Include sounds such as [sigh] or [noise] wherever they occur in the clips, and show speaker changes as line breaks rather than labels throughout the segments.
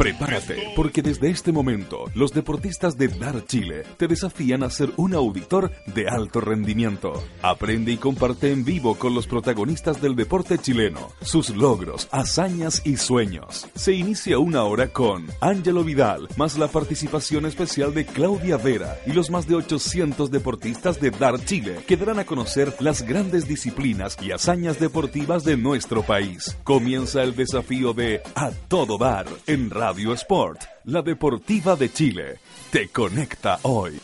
Prepárate, porque desde este momento los deportistas de Dar Chile te desafían a ser un auditor de alto rendimiento. Aprende y comparte en vivo con los protagonistas del deporte chileno, sus logros, hazañas y sueños. Se inicia una hora con Ángelo Vidal, más la participación especial de Claudia Vera y los más de 800 deportistas de Dar Chile que darán a conocer las grandes disciplinas y hazañas deportivas de nuestro país. Comienza el desafío de A Todo Dar en Radio Radio Sport, la deportiva de Chile, te conecta hoy.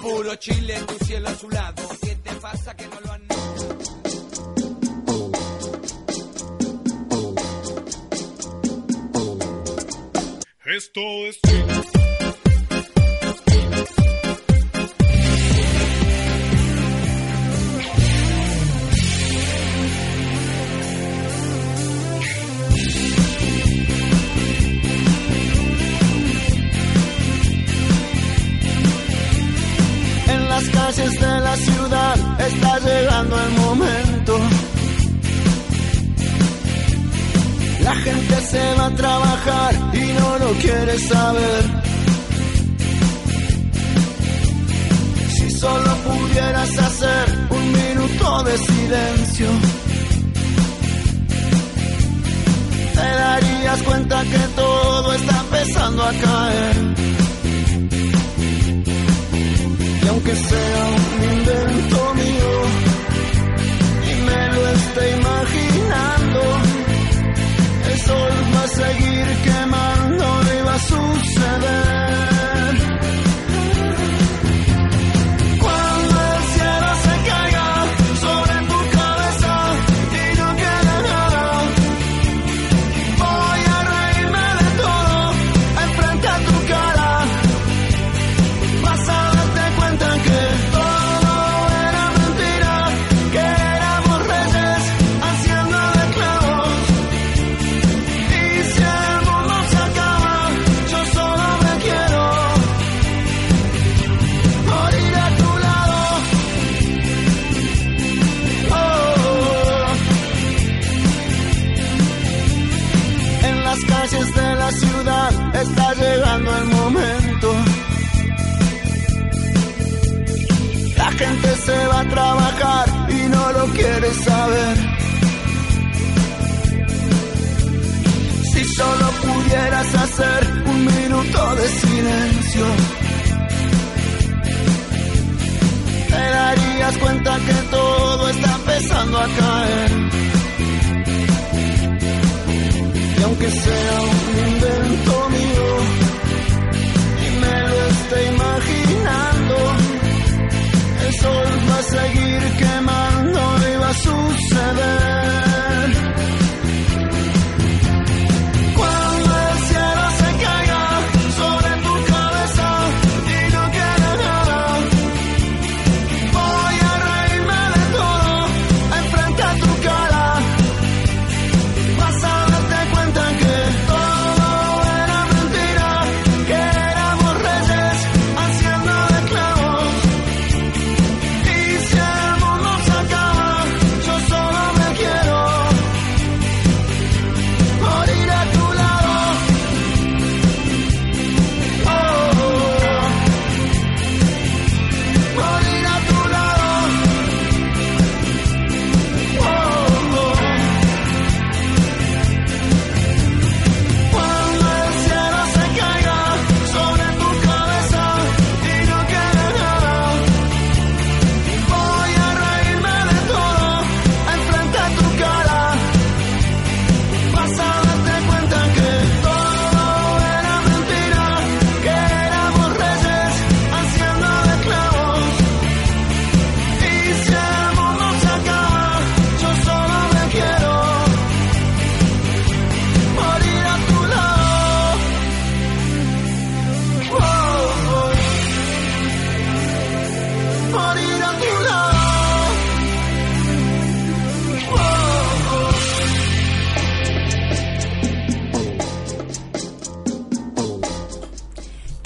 Puro Chile, tu cielo azulado, ¿qué te pasa que no lo han...
Esto es Chile.
El momento. La gente se va a trabajar y no lo quiere saber. Si solo pudieras hacer un minuto de silencio, te darías cuenta que todo está empezando a caer aunque sea un invento mío y esté imaginando, el sol va a seguir quemando y va a suceder. Hacer un minuto de silencio, te darías cuenta que todo está empezando a caer y aunque sea un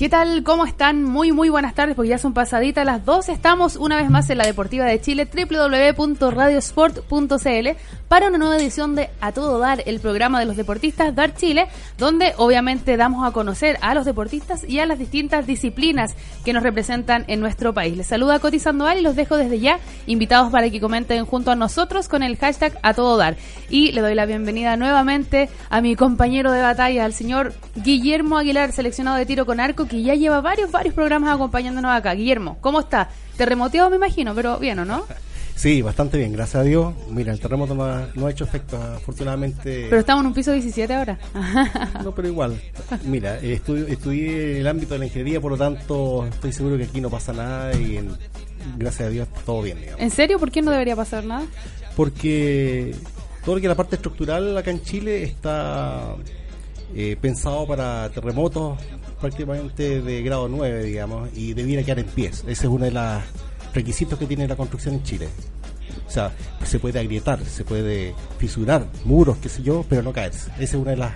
¿Qué tal? ¿Cómo están? Muy, muy buenas tardes, porque ya son pasaditas las dos. Estamos una vez más en la Deportiva de Chile, www.radiosport.cl, para una nueva edición de A Todo Dar, el programa de los deportistas Dar Chile, donde obviamente damos a conocer a los deportistas y a las distintas disciplinas que nos representan en nuestro país. Les saluda Coti Sandoval y los dejo desde ya invitados para que comenten junto a nosotros con el hashtag A Todo Dar. Y le doy la bienvenida nuevamente a mi compañero de batalla, al señor Guillermo Aguilar, seleccionado de tiro con arco, que ya lleva varios, varios programas acompañándonos acá. Guillermo, ¿cómo está? Terremoteado me imagino, pero bien, ¿o no? [laughs]
Sí, bastante bien, gracias a Dios. Mira, el terremoto no ha, no ha hecho efecto, afortunadamente.
Pero estamos en un piso 17 ahora.
No, pero igual. Mira, estudio- estudié el ámbito de la ingeniería, por lo tanto, estoy seguro que aquí no pasa nada y en- gracias a Dios está todo bien, digamos.
¿En serio? ¿Por qué no debería pasar nada?
Porque todo lo que la parte estructural acá en Chile está eh, pensado para terremotos prácticamente de grado 9, digamos, y debiera quedar en pies. Ese es uno de los requisitos que tiene la construcción en Chile. O sea, se puede agrietar, se puede fisurar muros, qué sé yo, pero no caerse. Esa es una de las,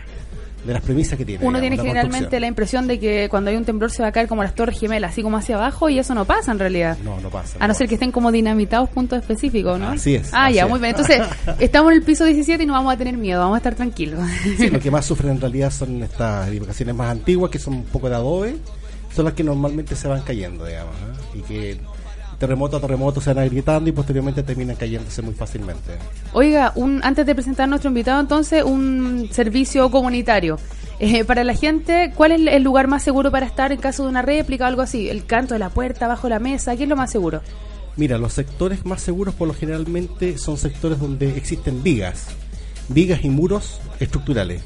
de las premisas que tiene.
Uno
digamos,
tiene generalmente la impresión de que cuando hay un temblor se va a caer como las torres gemelas, así como hacia abajo, y eso no pasa en realidad.
No, no pasa.
A no ser que estén como dinamitados puntos específicos, ¿no?
Así es,
Ah,
así
ya,
es.
muy bien. Entonces, [laughs] estamos en el piso 17 y no vamos a tener miedo, vamos a estar tranquilos.
Sí, lo que más sufren en realidad son estas edificaciones más antiguas, que son un poco de adobe, son las que normalmente se van cayendo, digamos, ¿eh? y que terremoto a terremoto se van agrietando y posteriormente terminan cayéndose muy fácilmente.
Oiga, un, antes de presentar a nuestro invitado, entonces, un servicio comunitario. Eh, para la gente, ¿cuál es el lugar más seguro para estar en caso de una réplica o algo así? ¿El canto de la puerta, bajo la mesa? ¿Qué es lo más seguro?
Mira, los sectores más seguros por lo generalmente son sectores donde existen vigas, vigas y muros estructurales,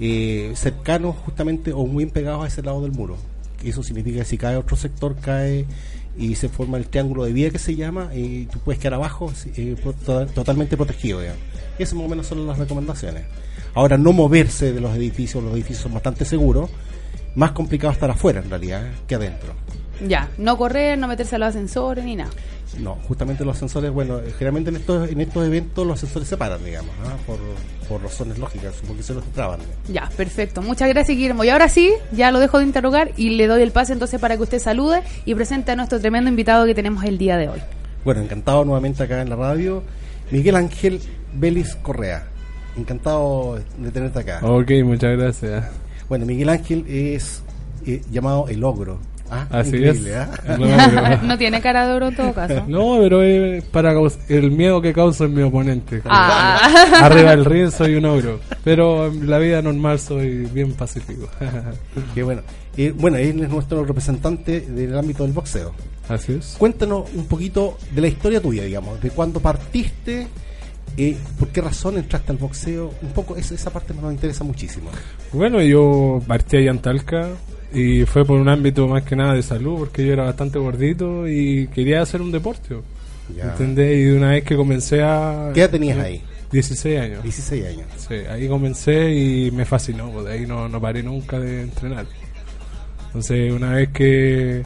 eh, cercanos justamente o muy pegados a ese lado del muro. Eso significa que si cae otro sector, cae y se forma el triángulo de viga que se llama y tú puedes quedar abajo eh, totalmente protegido. digamos. Esas más o menos son las recomendaciones. Ahora, no moverse de los edificios, los edificios son bastante seguros, más complicado estar afuera en realidad eh, que adentro.
Ya, no correr, no meterse a los ascensores ni nada.
No, justamente los sensores, bueno, generalmente en estos, en estos eventos los sensores se paran, digamos, ¿ah? por, por razones lógicas, porque se los traban.
Ya, perfecto. Muchas gracias, Guillermo. Y ahora sí, ya lo dejo de interrogar y le doy el pase entonces para que usted salude y presente a nuestro tremendo invitado que tenemos el día de hoy.
Bueno, encantado nuevamente acá en la radio. Miguel Ángel Vélez Correa, encantado de tenerte acá.
Ok, muchas gracias.
Bueno, Miguel Ángel es eh, llamado el ogro. Ah,
Así es.
¿ah? [laughs]
No,
tiene cara de oro en todo caso.
No, pero es para el miedo que causa mi oponente.
Ah. [laughs]
Arriba del ring soy un ogro, pero en la vida normal soy bien pacífico. [laughs]
Qué bueno. Eh, bueno, él es nuestro representante del ámbito del boxeo.
Así es.
Cuéntanos un poquito de la historia tuya, digamos, de cuándo partiste, eh, por qué razón entraste al boxeo. Un poco, esa, esa parte nos interesa muchísimo.
Bueno, yo partí allá en Talca y fue por un ámbito más que nada de salud, porque yo era bastante gordito y quería hacer un deporte.
Ya.
¿Entendés? Y una vez que comencé a...
¿Qué edad tenías ahí?
16 años.
16 años.
Sí, ahí comencé y me fascinó, de ahí no, no paré nunca de entrenar. Entonces, una vez que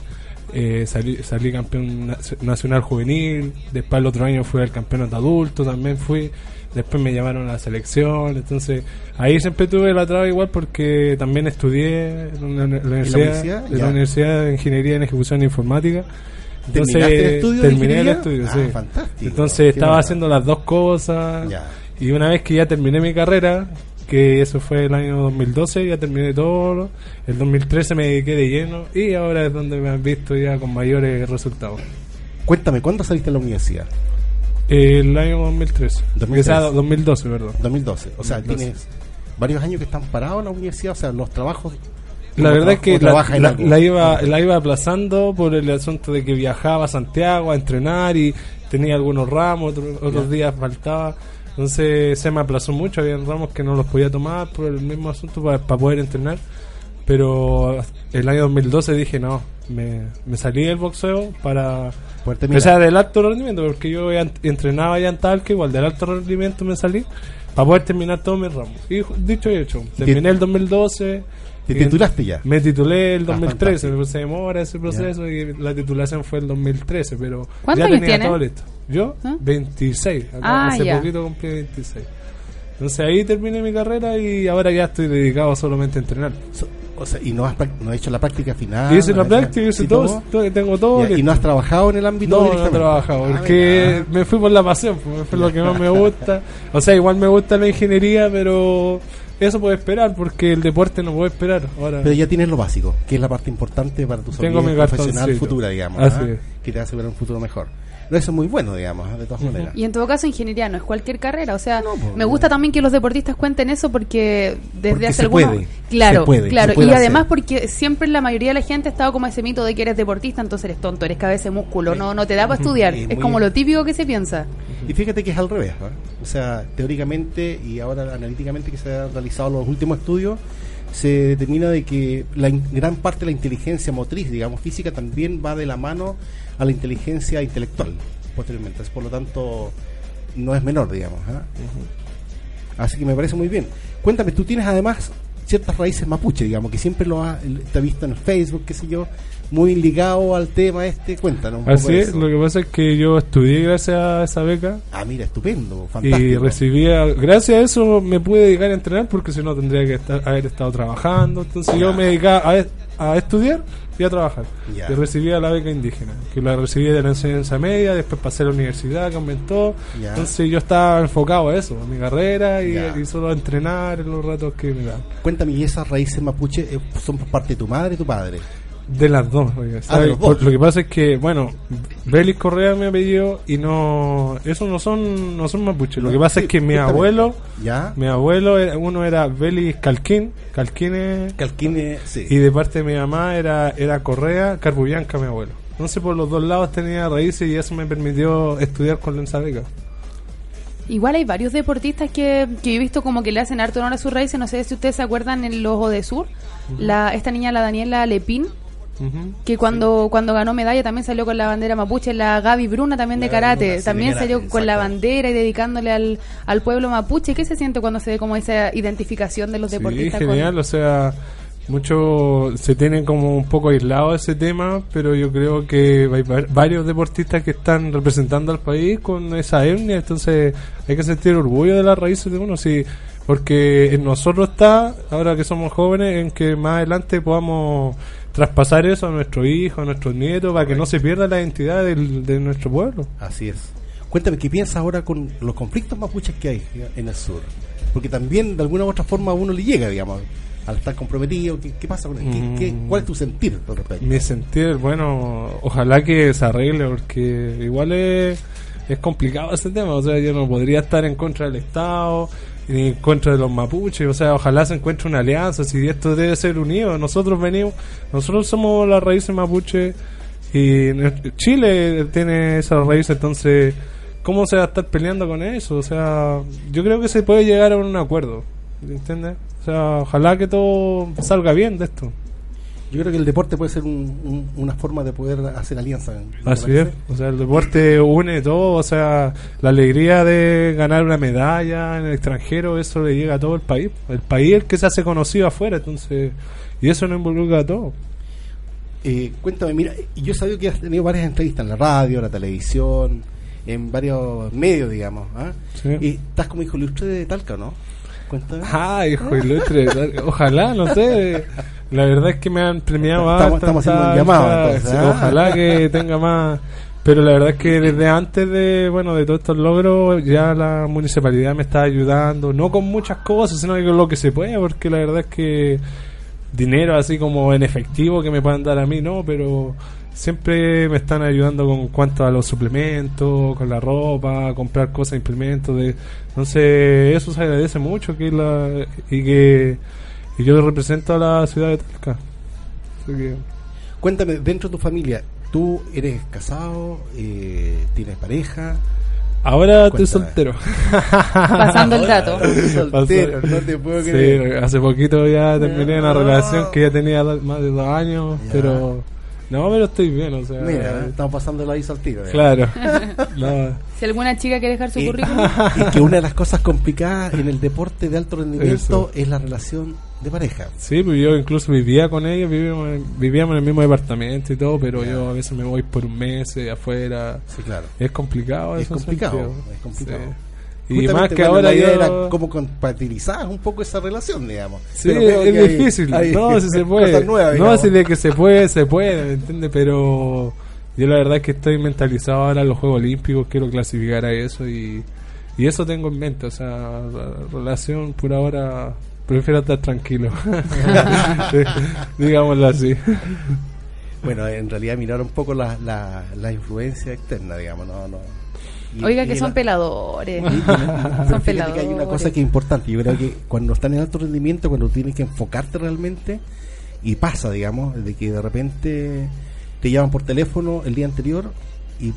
eh, salí, salí campeón na- nacional juvenil, después el otro año fui al campeonato adulto, también fui, después me llamaron a la selección, entonces ahí siempre tuve la traba igual porque también estudié en la, en la universidad,
universidad?
en la. Universidad de Ingeniería en Ejecución Informática.
¿Terminaste el estudio
terminé el estudio,
Ah,
sí.
fantástico.
Entonces estaba haciendo las dos cosas.
Ya.
Y una vez que ya terminé mi carrera, que eso fue el año 2012, ya terminé todo. El 2013 me dediqué de lleno y ahora es donde me han visto ya con mayores resultados.
Cuéntame, ¿cuándo saliste de la universidad?
El año 2013.
2013.
O sea, 2012, perdón.
2012. O sea,
2012.
tienes varios años que están parados en la universidad, o sea, los trabajos...
La
¿cómo
verdad es que la, iba, la iba aplazando por el asunto de que viajaba a Santiago a entrenar y tenía algunos ramos, otro- otros días faltaba. Entonces se me aplazó mucho, había ramos que no los podía tomar por el mismo asunto para poder entrenar. Pero el año 2012 dije, no, me, me salí del boxeo para... O sea, del alto rendimiento, porque yo entrenaba ya en Talca, igual del alto rendimiento me salí para poder terminar todos mis ramos. Y dicho y hecho, terminé el 2012.
¿Te
en-
titulaste ya?
Me titulé el
Ah,
2013,
fantástico.
se demora ese proceso y la titulación fue el 2013, pero
¿Cuántos
ya tenía
tiene?
todo listo. ¿Yo?
¿Ah?
26. Acá
Ah,
hace poquito cumplí 26. Entonces ahí terminé mi carrera y ahora ya estoy dedicado solamente a entrenar.
So- O sea, y no has, no has hecho la práctica final.
hice
¿no
la práctica, hice
¿y
todo, todo, tengo todo.
Ya, ¿Y no has trabajado en el ámbito
No, no he trabajado,
Ah,
porque me fui por la pasión, fue lo que más me gusta. O sea, igual me gusta la ingeniería, pero eso puede esperar, porque el deporte no puede esperar. Ahora,
Pero ya tienes lo básico, que es la parte importante para tu
mi
profesional futura, digamos. ¿ah? Que te va a asegurar un futuro mejor. No, eso es muy bueno, digamos, de todas maneras.
Y en todo caso, ingeniería no es cualquier carrera. O sea,
No, pues,
me
no.
gusta también que los deportistas cuenten eso porque desde
Porque
hace
se
algunos...
puede,
Claro,
se puede,
claro.
se puede
y además porque siempre la mayoría de la gente ha estado como ese mito de que eres deportista, entonces eres tonto, eres cabeza de músculo, no, no te da para estudiar.
Sí,
es como
bien.
lo típico que se piensa.
Y fíjate que es al revés, ¿ah? O sea, teóricamente y ahora analíticamente que se han realizado los últimos estudios, se determina de que la gran parte de la inteligencia motriz, digamos, física, también va de la mano a la inteligencia intelectual, posteriormente. Por lo tanto, no es menor, digamos. ¿ah? Así que me parece muy bien. Cuéntame, tú tienes además ciertas raíces mapuche, digamos, que siempre lo has, te has visto en el Facebook, qué sé yo, muy ligado al tema este. Cuéntanos un poco
así
de
es,
eso.
lo que pasa es que yo estudié gracias a esa beca.
Ah, mira, estupendo,
Y
fantástico.
recibía, gracias a eso me pude dedicar a entrenar porque si no tendría que estar, haber estado trabajando. Entonces yo me dedicaba a, a estudiar y a trabajar. Y recibía la beca indígena, que la recibí de la enseñanza media, después pasé a la universidad que aumentó. Entonces yo estaba enfocado a eso, a mi carrera y, y solo a entrenar en los ratos que me dan.
Cuéntame, ¿y esas raíces mapuche eh, son por parte de tu madre y tu padre?
De las dos, oiga,
Ah, dos.
lo que pasa es que, bueno, Belis Correa me apellido y no, eso no son, no son mapuches. Lo que pasa
Sí,
es que mi
justamente.
abuelo,
¿Ya?
mi abuelo, uno era Belis Calquín, Calquín es-
Calquine, sí.
y de parte de mi mamá era, era Correa, Carbubianca mi abuelo. Entonces por los dos lados tenía raíces y eso me permitió estudiar con la beca.
Igual hay varios deportistas que, que yo he visto como que le hacen harto honor a sus raíces. No sé si ustedes se acuerdan en los Ojo de Sur. la, esta niña, la Daniela Lepín, Que cuando, cuando ganó medalla también salió con la bandera mapuche. La Gaby Bruna también de
La
karate.
Bruna, sí,
también
karate,
salió con la bandera y dedicándole al, al pueblo mapuche. ¿Qué se siente cuando se ve como esa identificación de los
Sí,
deportistas? con-
genial, o sea, mucho se tiene como un poco aislado ese tema, pero yo creo que hay va- varios deportistas que están representando al país con esa etnia, entonces hay que sentir orgullo de las raíces de uno, sí, porque en nosotros está, ahora que somos jóvenes, en que más adelante podamos traspasar eso a nuestros hijos, a nuestros nietos, para que no se pierda la identidad del- de nuestro pueblo.
Así es. Cuéntame, ¿qué piensas ahora con los conflictos mapuches que hay en el sur? Porque también, de alguna u otra forma, a uno le llega, digamos, al estar comprometido. ¿Qué, qué pasa con él? ¿Qué- qué-
Mm.
¿Cuál es tu sentir al respecto?
Mi sentir, bueno, ojalá que se arregle porque igual es, es complicado ese tema, o sea, yo no podría estar en contra del Estado en contra de los mapuches, o sea, ojalá se encuentre una alianza, si esto debe ser unido, nosotros venimos, nosotros somos las raíces mapuche y Chile tiene esas raíces, entonces, ¿cómo se va a estar peleando con eso? O sea, yo creo que se puede llegar a un acuerdo, ¿entiendes? O sea, ojalá que todo salga bien de esto.
Yo creo que el deporte puede ser un- un- una forma de poder hacer alianza. ¿no te
Así es, o sea, el deporte une todo, o sea, la alegría de ganar una medalla en el extranjero, eso le llega a todo el país. El país es el que se hace conocido afuera, entonces, y eso no involucra a todo.
Eh, cuéntame, mira, yo he sabido que has tenido varias entrevistas en la radio, en la televisión, en varios medios, digamos. ¿ah?
Sí.
Y estás como hijo ilustre de Talca, ¿no? Cuéntame.
Ah, hijo ilustre, ojalá, no sé. La verdad es que me han premiado
Estamos- haciendo un llamado, entonces, ¿ah?
Ojalá que tenga más. Pero la verdad es que desde antes de, bueno, de todos estos logros, ya la municipalidad me está ayudando, no con muchas cosas, sino con lo que se puede, porque la verdad es que dinero así como en efectivo que me puedan dar a mí, no, pero siempre me están ayudando con cuanto a los suplementos, con la ropa, comprar cosas, implementos, de, entonces eso se agradece mucho que la, y que y yo represento a la ciudad de Talca. Así que-
Cuéntame, dentro de tu familia, ¿tú eres casado? Eh, ¿Tienes pareja?
Ahora estoy soltero. [laughs]
Pasando el dato.
Soltero, no te puedo
Sí,
creer.
hace poquito ya terminé una
No.
relación que ya tenía más de dos años,
Ya.
pero no, pero estoy bien, o sea,
Mira, estamos pasando la isla al tiro. ¿eh?
claro. [laughs] No,
Si alguna chica quiere dejar su
Y,
currículum. [laughs]
y que una de las cosas complicadas en el deporte de alto rendimiento
Eso.
es la relación de pareja.
Sí, pues yo incluso vivía con ella, vivíamos, en- vivíamos en el mismo departamento y todo, pero yo a veces me voy por un mes eh, afuera.
Sí, claro.
Es complicado
Es
eso,
complicado,
sentido.
es complicado.
Sí. Y más que ahora
la idea
yo-
era como compatibilizar un poco esa relación, digamos.
Sí,
Pero creo
es difícil.
hay
no, si se [laughs] puede.
nuevas,
no, si de que se puede, se puede, ¿me entiendes? Pero yo la verdad es que estoy mentalizado ahora en los Juegos Olímpicos, quiero clasificar a eso y, y eso tengo en mente. O sea, la relación por ahora prefiero estar tranquilo. [laughs] [laughs] Digámoslo así.
Bueno, en realidad mirar un poco la, la, la influencia externa, digamos, no, no. Y-
Oiga, que son
la-
peladores. son
fíjate
peladores.
que hay una cosa que es importante. Yo creo que cuando están en alto rendimiento, cuando tienes que enfocarte realmente, y pasa, digamos, de que de repente te llaman por teléfono el día anterior y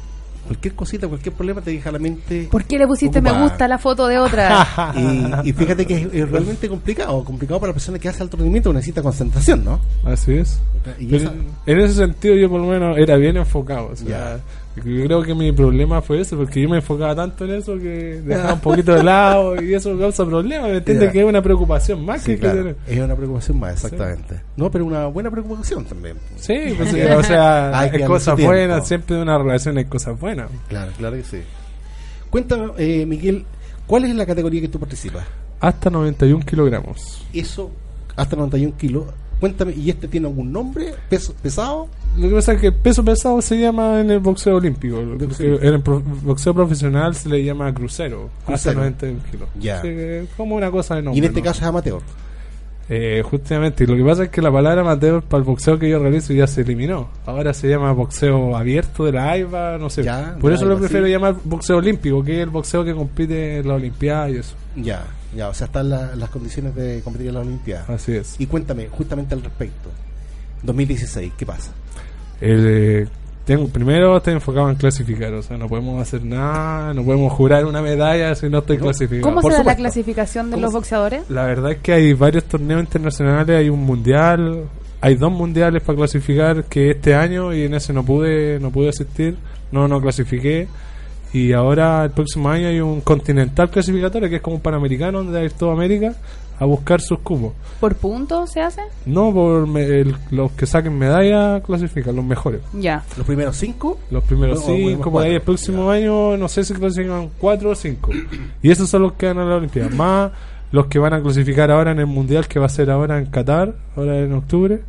cualquier cosita, cualquier problema te deja la mente.
¿Por qué le pusiste me gusta a la foto de otra? [laughs]
Y, y fíjate que es, es realmente complicado, complicado para la persona que hace alto rendimiento, necesita concentración, ¿no?
Así es.
Y
Pero
esa-
en ese sentido yo por lo menos era bien enfocado. O sea. Yo creo que mi problema fue eso, porque yo me enfocaba tanto en eso que dejaba un poquito de [laughs] lado y eso causa problemas. ¿Me entiendes? Que es una preocupación más
Sí,
que, que
claro,
tener.
es una preocupación más, exactamente. No, pero una buena preocupación también.
Sí, pues, [laughs] o sea,
Hay
cosas buenas, siempre una relación hay cosas buenas.
Claro, claro que sí. Cuéntame, eh, Miguel, ¿cuál es la categoría que tú participas?
Hasta 91 kilogramos.
Eso, hasta 91 kilos. Cuéntame, ¿y este tiene algún nombre? ¿Peso, ¿Pesado?
Lo que pasa es que el peso pesado se llama en el boxeo olímpico. En el pro- boxeo profesional se le llama crucero. Hasta
Crucero.
91 kilos.
Ya.
Así que es como una cosa de
y
nombre.
en este
¿no?
caso es amateur.
Eh, justamente, y lo que pasa es que la palabra amateur para el boxeo que yo realizo ya se eliminó. Ahora se llama boxeo abierto de la AIBA, no sé.
Ya,
Por eso lo prefiero
sí.
llamar boxeo olímpico, que es el boxeo que compite en la Olimpiada y eso.
Ya, ya, o sea, están la- las condiciones de competir en la Olimpiada.
Así es.
Y cuéntame, justamente al respecto. 2016, ¿qué pasa?
Eh, tengo, primero estoy enfocado en clasificar, o sea, no podemos hacer nada, no podemos jurar una medalla si no estoy clasificado.
¿Cómo se da la clasificación de
¿Cómo
los boxeadores?
La verdad es que hay varios torneos internacionales, hay un mundial, hay dos mundiales para clasificar que este año y en ese no pude no pude asistir, no no clasifiqué y ahora el próximo año hay un continental clasificatorio que es como un panamericano donde ir toda América a buscar sus cupos.
¿Por puntos se hace?
No por me- el- los que saquen medalla clasifican, los mejores.
Ya.
¿Los primeros cinco?
Los primeros
No,
cinco, por ahí el próximo año no sé si clasifican cuatro o cinco. Y esos son los que van a la Olimpiada. Más los que van a clasificar ahora en el Mundial que va a ser ahora en Qatar, ahora en octubre.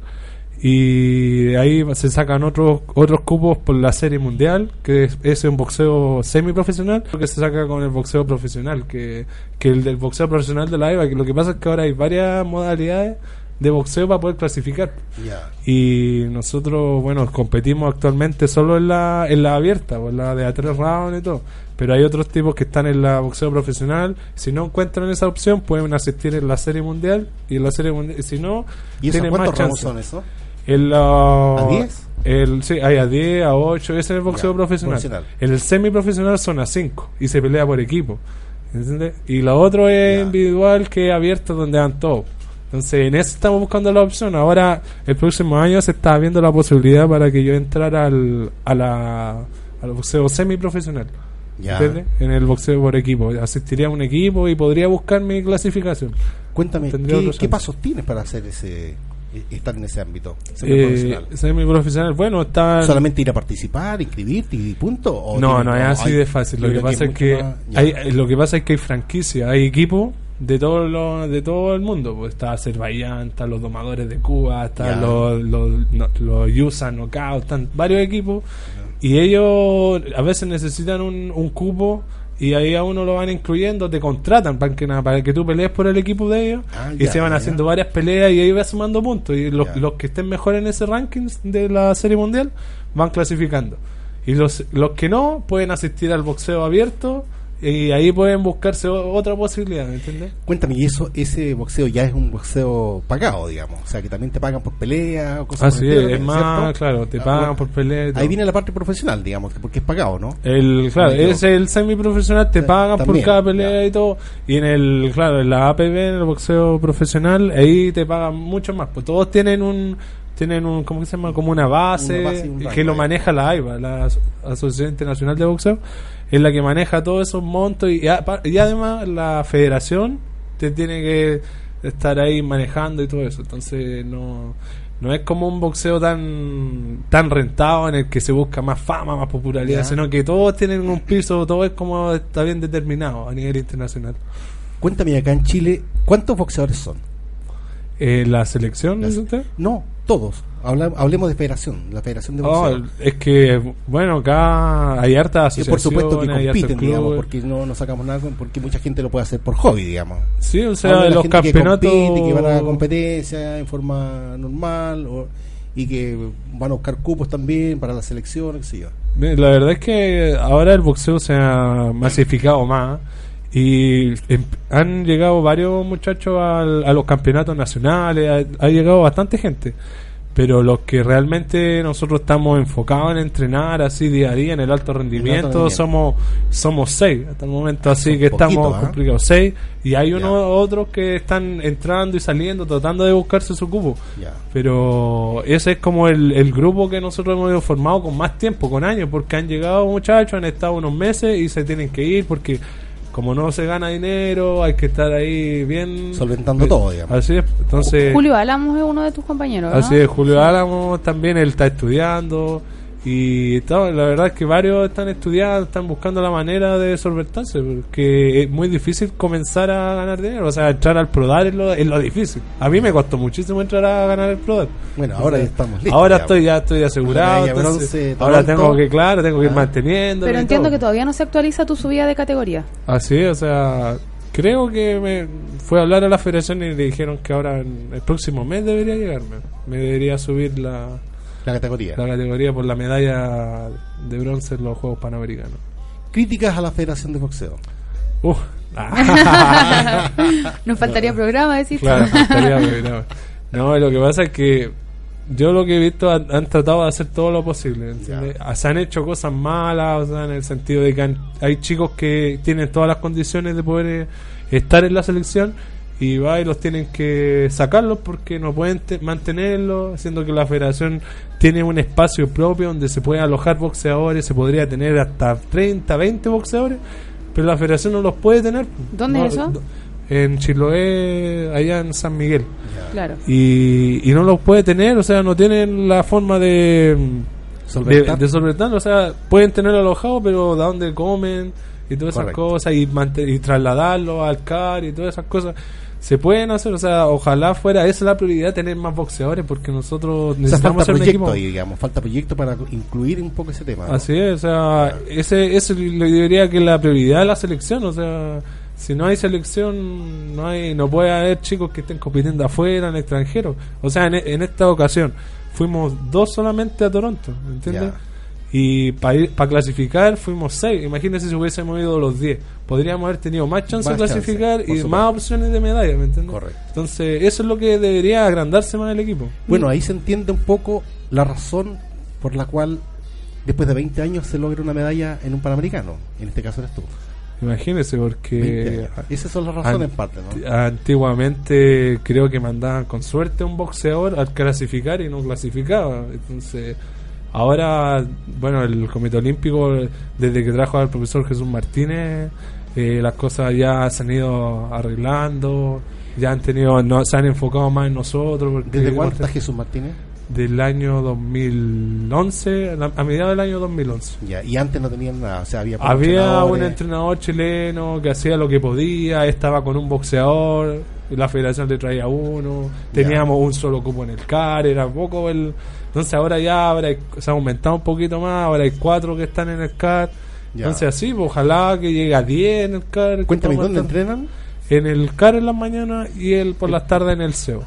Y de ahí se sacan otros otros cupos por la serie mundial, que es, es un boxeo semiprofesional, que se saca con el boxeo profesional, que, que el del boxeo profesional de la EVA, que lo que pasa es que ahora hay varias modalidades de boxeo para poder clasificar. Y nosotros, bueno, competimos actualmente solo en la, en la abierta, o en la de a tres rounds y todo. Pero hay otros tipos que están en la boxeo profesional. Si no encuentran esa opción, pueden asistir en la serie mundial. Y en la serie mundial, si no,
¿Y esos
tienen más
cuántos ramos
chance.
son esos?
En la-
¿A 10?
El, sí, hay a 10, a 8, ese es el boxeo
Ya,
profesional.
profesional.
En el semiprofesional son a 5 y se pelea por equipo. ¿Entiendes? Y lo otro es
Ya.
individual que es abierto donde dan todo. Entonces, en eso estamos buscando la opción. Ahora, el próximo año se está viendo la posibilidad para que yo entrara al, a la, al boxeo semiprofesional.
Ya.
¿Entiendes? En el boxeo por equipo. Asistiría a un equipo y podría buscar mi clasificación.
Cuéntame, ¿qué, pasos tienes para hacer ese estar en ese ámbito?
Eh,
semiprofesional?
semiprofesional. Bueno, está.
¿Solamente ir a participar, inscribirte y punto? ¿O
No, no es así
hay-
de fácil. Lo que pasa es que
más-
hay, lo que pasa es que hay franquicias, hay equipos de todo lo, de todo el mundo. Pues está Azerbaiyán, están los domadores de Cuba, están los los no- los USA Knockout, están varios equipos y ellos a veces necesitan un, un cupo y ahí a uno lo van incluyendo, te contratan para que, nada, para que tú pelees por el equipo de ellos
Ah,
y
ya,
se van
ya.
haciendo varias peleas y ahí vas sumando puntos. Y los, los que estén mejor en ese ranking de la serie mundial van clasificando. Y los, los que no pueden asistir al boxeo abierto y ahí pueden buscarse otra posibilidad, ¿me entiendes?
Cuéntame, ¿y eso, ese boxeo ya es un boxeo pagado, digamos? O sea, que también te pagan por pelea o cosas
Así es, es más, claro, te
Ah,
pagan por pelea.
Ahí viene la parte profesional, digamos, porque es pagado, ¿no?
El, claro, es el semiprofesional, te pagan
también,
por cada pelea y todo. Y en el, claro, en la APB, en el boxeo profesional, ahí te pagan mucho más. Pues todos tienen un, tienen un, ¿cómo se llama? Como una base,
Una
que lo maneja la AIBA, la As- Asociación Internacional de Boxeo, es la que maneja todos esos montos y, y además la federación te tiene que estar ahí manejando y todo eso. Entonces no, no es como un boxeo tan tan rentado en el que se busca más fama, más popularidad, sino que todos tienen un piso, todo es como está bien determinado a nivel internacional.
Cuéntame acá en Chile, ¿cuántos boxeadores son?
Eh, ¿La selección, dice usted?
No, todos. Habla- hablemos de federación, la federación de
Oh, es que, bueno, acá hay hartas
Y por supuesto que compiten, digamos, porque no, no sacamos nada, porque mucha gente lo puede hacer por hobby, digamos.
Sí, o sea,
de
los
que
campeonatos...
compite, que van a competencia en forma normal o- y que van a buscar cupos también para la selección.
Mire, La verdad es que ahora el boxeo se ha masificado más y em- han llegado varios muchachos al- a los campeonatos nacionales, ha, ha llegado bastante gente. Pero los que realmente nosotros estamos enfocados en entrenar así día a día en el alto rendimiento, somos somos seis hasta el momento, así que estamos
¿ah?
complicados. Seis y hay unos otros que están entrando y saliendo, tratando de buscarse su cupo.
Ya.
Pero ese es como el, el grupo que nosotros hemos formado con más tiempo, con años, porque han llegado muchachos, han estado unos meses y se tienen que ir porque como no se gana dinero, hay que estar ahí bien...
Solventando todo, digamos.
Así es, entonces...
Julio Álamos es uno de tus compañeros, ¿no?
Así es, Julio Álamo también, él está estudiando y todo, la verdad es que varios están estudiando, están buscando la manera de solventarse, porque es muy difícil comenzar a ganar dinero, o sea, entrar al Prodar es lo, es lo difícil. A mí me costó muchísimo entrar a ganar el Prodar.
Bueno, ahora ya estamos listos.
Ahora
digamos.
estoy ya estoy asegurado,
Medalla
entonces,
bronce,
ahora tengo que, claro, tengo que ir
Ah.
manteniendo.
Pero entiendo que todavía no se actualiza tu subida de categoría.
Así, o sea, creo que me fue a hablar a la federación y le dijeron que ahora en el próximo mes debería llegarme. Me debería subir la,
La categoría.
la categoría por la medalla de bronce en los Juegos Panamericanos.
Críticas a la federación de boxeo.
Uf. [laughs]
Nos faltaría programa, decís
claro, estaría programa. No, lo que pasa es que yo lo que he visto han, han tratado de hacer todo lo posible. Se han hecho cosas malas, o sea, en el sentido de que han- hay chicos que tienen todas las condiciones de poder eh, estar en la selección y va y los tienen que sacarlos porque no pueden te- mantenerlos, siendo que la federación tiene un espacio propio donde se puede alojar boxeadores, se podría tener hasta 30, 20 boxeadores, pero la federación no los puede tener.
¿Dónde
No,
es eso?
En Chiloé, allá en San Miguel
Claro.
y, y no los puede tener, o sea, no tienen la forma de de,
Solventar.
de solventarlo, o sea, pueden tenerlo alojado, pero de dónde comen y todas esas cosas y, y trasladarlo al CAR y todas esas cosas. Se pueden hacer, o sea, ojalá fuera esa la prioridad, tener más boxeadores, porque nosotros
O sea,
necesitamos
falta proyecto ahí, digamos. Falta proyecto para incluir un poco ese tema. ¿no?
Así es, o sea, ese, ese le diría que la prioridad de la selección, o sea, si no hay selección, no hay no puede haber chicos que estén compitiendo afuera, en extranjero. O sea, en, en esta ocasión fuimos dos solamente a Toronto, ¿me entiendes? Y para clasificar fuimos seis. Imagínense si hubiésemos ido los diez. Podríamos haber tenido más chance
Más
de clasificar y
supuesto.
más opciones de medalla, ¿me entiendes?
Correcto.
Entonces, eso es lo que debería agrandarse más el equipo.
Bueno, ahí se entiende un poco la razón por la cual después de 20 años se logra una medalla en un Panamericano. En este caso eres tú.
Imagínense,
20
porque.
Esas son las razones en parte, ¿no?
Antiguamente creo que mandaban con suerte a un boxeador al clasificar y no clasificaba. Entonces, ahora, bueno, el Comité Olímpico, desde que trajo al profesor Jesús Martínez, eh, las cosas ya se han ido arreglando, ya han tenido, no, se han enfocado más en nosotros.
¿Desde cuándo está Jesús Martínez?
Del año 2011, a mediados del año 2011.
Ya, y antes no tenían nada, o sea, había
Había un entrenador chileno que hacía lo que podía, estaba con un boxeador, la federación le traía uno, teníamos un solo cupo en el CAR, era poco el... Entonces ahora ya ahora hay- se ha aumentado un poquito más, ahora hay cuatro que están en el CAR.
Ya.
Entonces así, pues, ojalá que llegue a 10 en el CAR.
Cuéntame, ¿dónde entrenan?
En el CAR en las mañanas y el por las tardes en el SEO.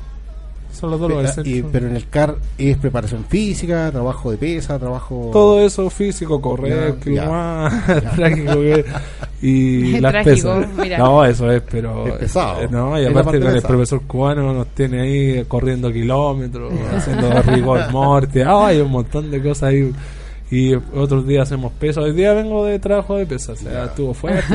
Son los
ah, y- pero en el CAR es preparación física, trabajo de pesa, trabajo...
todo eso físico, correr, [laughs] [laughs] trágico que- y las
Trágico,
pesas.
mira.
No, eso es, pero
Es pesado.
eh, no, y aparte con el profesor cubano nos tiene ahí corriendo kilómetros, haciendo rigor morte, ah, hay un montón de cosas ahí. Y otros días hacemos pesas. Hoy día vengo de trabajo de pesas, o sea, estuvo fuerte,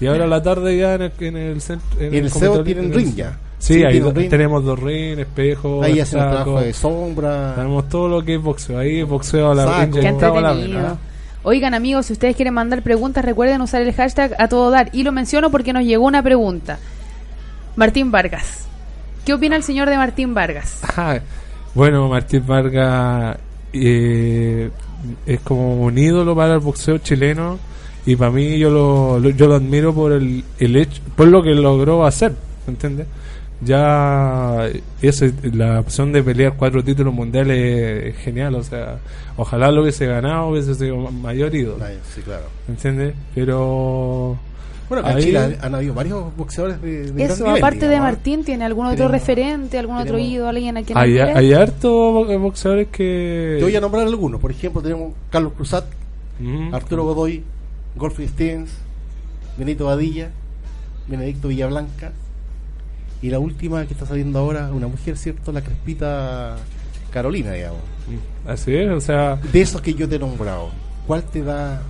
y ahora a la tarde ya en el, en el centro.
Y en el
comité
SEO
olímpico,
tienen
en el
ring ya.
Sí,
Sí,
ahí
ring.
tenemos dos ring, espejos,
Ahí hacen trabajo de sombra.
Tenemos todo lo que es boxeo. Ahí boxeo a la a la
entretenido.
vena.
Oigan amigos, si ustedes quieren mandar preguntas, recuerden usar el hashtag a todo dar. Y lo menciono porque nos llegó una pregunta. Martín Vargas. ¿Qué opina el señor de Martín Vargas?
Ajá. [laughs] Bueno, Martín Vargas eh, es como un ídolo para el boxeo chileno y para mí yo lo, lo- yo lo admiro por el, el hecho, por lo que logró hacer, ¿me entiendes? Ya ese, la opción de pelear cuatro títulos mundiales es genial, o sea, ojalá lo hubiese ganado, hubiese sido ma- mayor ídolo,
Sí, claro.
¿me entiendes? Pero
Bueno, acá en
Ahí-
Chile han, han habido varios boxeadores de, de gran
Eso,
nivel,
aparte de
digamos, ¿eh?
Martín, ¿tiene algún otro
Tenemos-
referente, algún otro
tenemos-
ídolo, alguien a quien
hay,
admire?
hay harto bo- boxeadores que...
Te voy a nombrar algunos. Por ejemplo, tenemos Carlos Cruzat,
Mm.
Arturo Godoy, Golfo Stevens, Benito Badilla, Benedicto Villablanca. Y la última que está saliendo ahora, una mujer, ¿cierto? La Crespita Carolina, digamos.
Así es, o sea,
De esos que yo te he nombrado, ¿cuál te da,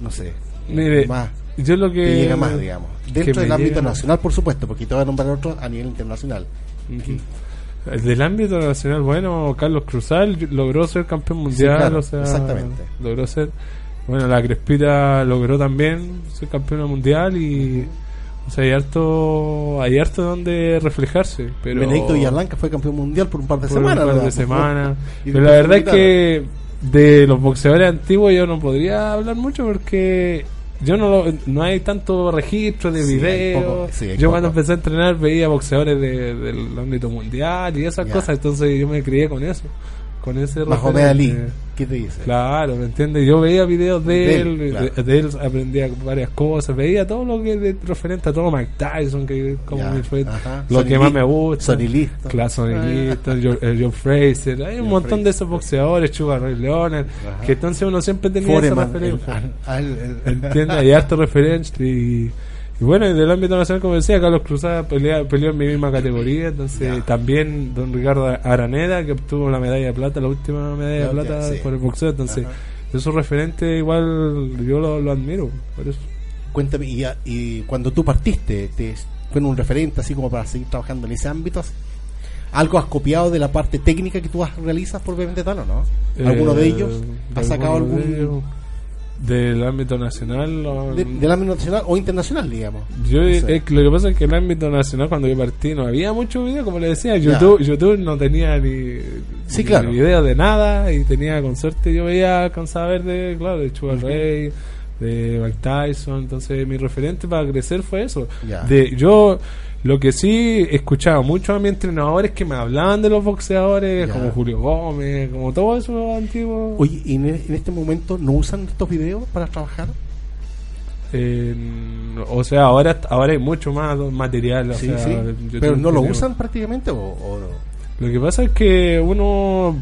no sé,
mire,
más,
yo lo que...
llega más, digamos? Dentro del ámbito
llega-
nacional, por supuesto, porque te voy a nombrar otros a nivel internacional.
Ujú. Del ámbito nacional, bueno, Carlos Cruzal logró ser campeón mundial,
claro,
o sea,
exactamente.
logró ser, bueno, la Crespita logró también ser campeona mundial y, o sea, hay harto, hay harto donde reflejarse, pero
Benedicto Villablanca fue campeón mundial por un par de semanas.
un par de semanas, [laughs] pero la verdad es que de los boxeadores antiguos yo no podría hablar mucho porque yo no lo- no hay tanto registro de
Sí,
videos. yo
poco.
cuando empecé a entrenar veía boxeadores de- del ámbito mundial y esas cosas, entonces yo me crié con eso, con ese referente.
Ali, ¿qué te dice?
Claro, ¿me entiendes? Yo veía videos de,
De
él,
él, claro.
de, de él aprendía varias cosas, veía todo lo que es de- referente a todo Mike Tyson, que como
Ya,
mi
ajá.
lo que más me gusta.
Sonny Liston.
Claro, Sonny
Ah.
Joe, eh, Joe Fraser, hay un montón de esos boxeadores, Sugar Ray Leonard,
Ajá.
que entonces uno siempre tenía esa referencia. ¿Entiendes? Hay harto referencia y, y bueno, y del ámbito nacional, como decía, Carlos Cruzada pelea, peleó en mi misma categoría, entonces
Ya.
también don Ricardo Araneda, que obtuvo la medalla de plata, la última medalla de plata
sí.
por el boxeo, entonces
Ajá.
esos referentes igual yo lo, lo admiro, por eso.
Cuéntame, y, y cuando tú partiste, te fue un referente así como para seguir trabajando en ese ámbito? ¿Algo has copiado de la parte técnica que tú realizas propiamente tal o no? ¿Alguno
Eh,
de ellos? ¿Has sacado
alguno
algún
del ámbito nacional? o-
de- del ámbito nacional o internacional, digamos?
Yo,
No sé.
es que lo que pasa es que en el ámbito nacional, cuando yo partí, no había mucho video, como le decía.
Ya.
YouTube, YouTube no tenía ni,
Sí,
ni
claro.
video de nada y tenía con suerte. Yo veía, alcanzaba a ver de, claro, de Sugar Ray, de Mike Tyson. Entonces, mi referente para crecer fue eso.
Ya.
De, yo, lo que sí escuchaba mucho a mis entrenadores que me hablaban de los boxeadores,
Ya.
como Julio Gómez, como todos esos antiguos.
Oye, ¿y en, en este momento no usan estos videos para trabajar?
Eh, o sea, ahora ahora hay mucho más material. o
sí,
sea,
sí. Pero no lo usan prácticamente o, o no?
Lo que pasa es que uno,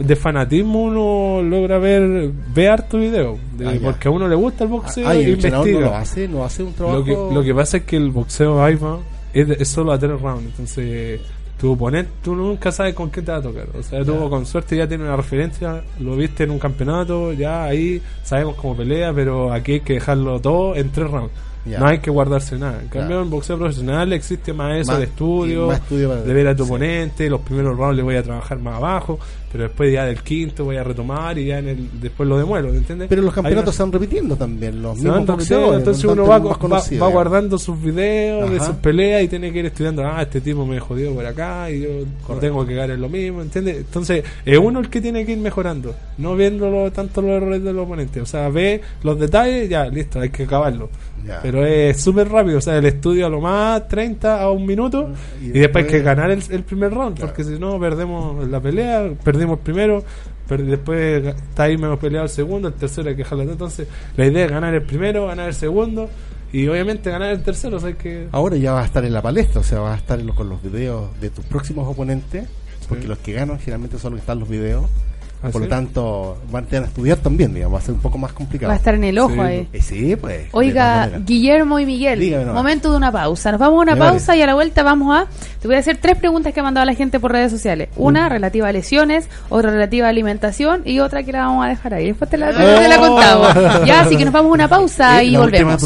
de fanatismo, uno logra ver, ve harto video. de-
Ah,
porque a uno le gusta el boxeo
Ah, y
e
el no
investiga.
lo hace, no hace un trabajo.
Lo que, lo que pasa es que el boxeo es, de- es solo a tres rounds. Entonces, tu oponente, tú nunca sabes con qué te va a tocar. O sea, tú con suerte ya tienes una referencia, lo viste en un campeonato, ya ahí sabemos cómo pelea, pero aquí hay que dejarlo todo en tres rounds.
Ya.
No hay que guardarse nada. En cambio,
Claro.
en boxeo profesional existe más eso
Más-
de estudio,
más
de ver a tu
sí.
oponente. Los primeros rounds le voy a trabajar más abajo, pero después ya del quinto voy a retomar y ya en el después lo demuelo, ¿entiendes?
Pero los campeonatos se van repitiendo también, los mismos
entonces
no
uno va, guardando sus videos de sus peleas y tiene que ir estudiando, ah, este tipo me jodió por acá y yo
Correcto.
tengo que en lo mismo, ¿entiendes? Entonces es uno el que tiene que ir mejorando, no viendo tanto los errores de los oponentes, o sea, ve los detalles, ya, listo, hay que acabarlo.
Ya.
Pero es súper rápido, o sea, el estudio a lo más 30 a un minuto
Y
y, después hay que ganar el, el primer round,
Claro.
porque si no perdemos la pelea, perdimos primero, per- después está ahí menos peleado el segundo, el tercero hay que dejarlo. Entonces, la idea es ganar el primero, ganar el segundo y obviamente ganar el tercero, o sea, que
Ahora ya vas a estar en la palestra, o sea, vas a estar en lo- con los videos de tus próximos oponentes, porque los que ganan generalmente son los que están los videos.
¿Ah,
Por lo tanto, van a tener que estudiar también, digamos, va a ser un poco más complicado.
Va a estar en el ojo
Sí.
ahí.
Eh, sí, pues.
Oiga. Guillermo y Miguel, momento de una pausa. Nos vamos a una
Me vale.
pausa y a la vuelta vamos a... Te voy a hacer tres preguntas que ha mandado la gente por redes sociales. Una relativa a lesiones, otra relativa a alimentación y otra que la vamos a dejar ahí. Después te la, te la contamos. Ya, así que nos vamos a una pausa
Eh,
y
la
volvemos.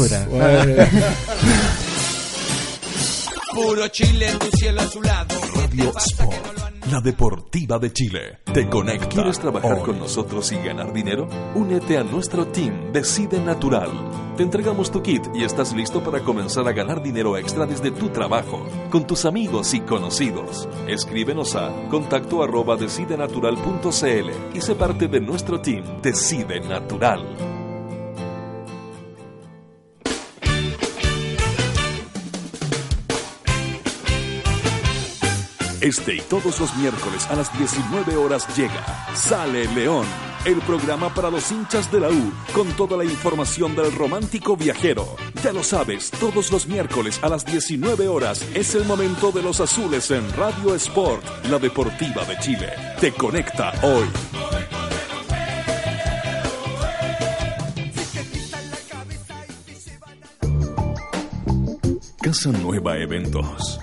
Puro Chile en tu cielo azulado. ¿Qué te
la deportiva de Chile. Te conecta. ¿Quieres trabajar
hoy.
con nosotros y ganar dinero? Únete a nuestro team Decide Natural. Te entregamos tu kit y estás listo para comenzar a ganar dinero extra desde tu trabajo, con tus amigos y conocidos. Escríbenos a contacto arroba decidenatural.cl y sé parte de nuestro team Decide Natural. Este y todos los miércoles a las 19 horas llega Sale León, el programa para los hinchas de la U, con toda la información del romántico viajero. Ya lo sabes, todos los miércoles a las 19 horas es el momento de los azules en Radio Sport, la deportiva de Chile. Te conecta hoy. Casa Nueva Eventos.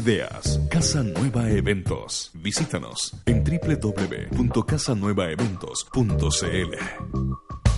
ideas. Casa Nueva Eventos. Visítanos en www.casanuevaeventos.cl.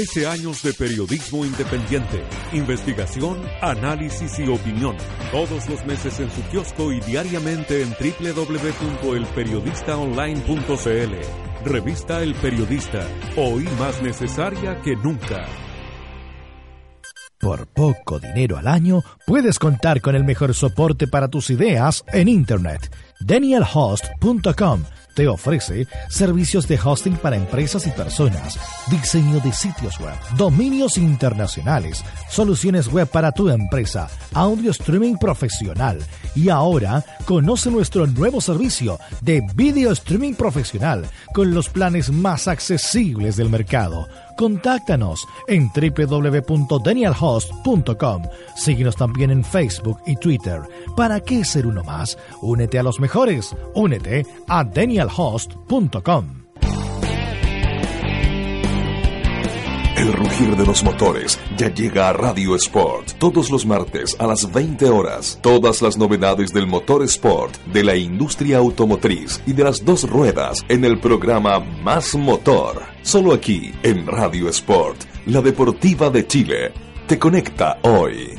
Trece años de periodismo independiente, investigación, análisis y opinión. Todos los meses en su kiosco y diariamente en www.elperiodistaonline.cl. Revista El Periodista, hoy más necesaria que nunca.
Por poco dinero al año, puedes contar con el mejor soporte para tus ideas en Internet. DanielHost.com te ofrece servicios de hosting para empresas y personas, diseño de sitios web, dominios internacionales, soluciones web para tu empresa, audio streaming profesional y ahora conoce nuestro nuevo servicio de video streaming profesional con los planes más accesibles del mercado. Contáctanos en www.danielhost.com. Síguenos también en Facebook y Twitter. ¿Para qué ser uno más? Únete a los mejores. Únete a
El rugir de los motores ya llega a Radio Sport todos los martes a las 20 horas. Todas las novedades del motor sport, de la industria automotriz y de las dos ruedas en el programa Más Motor. Solo aquí en Radio Sport, la deportiva de Chile. Te conecta hoy.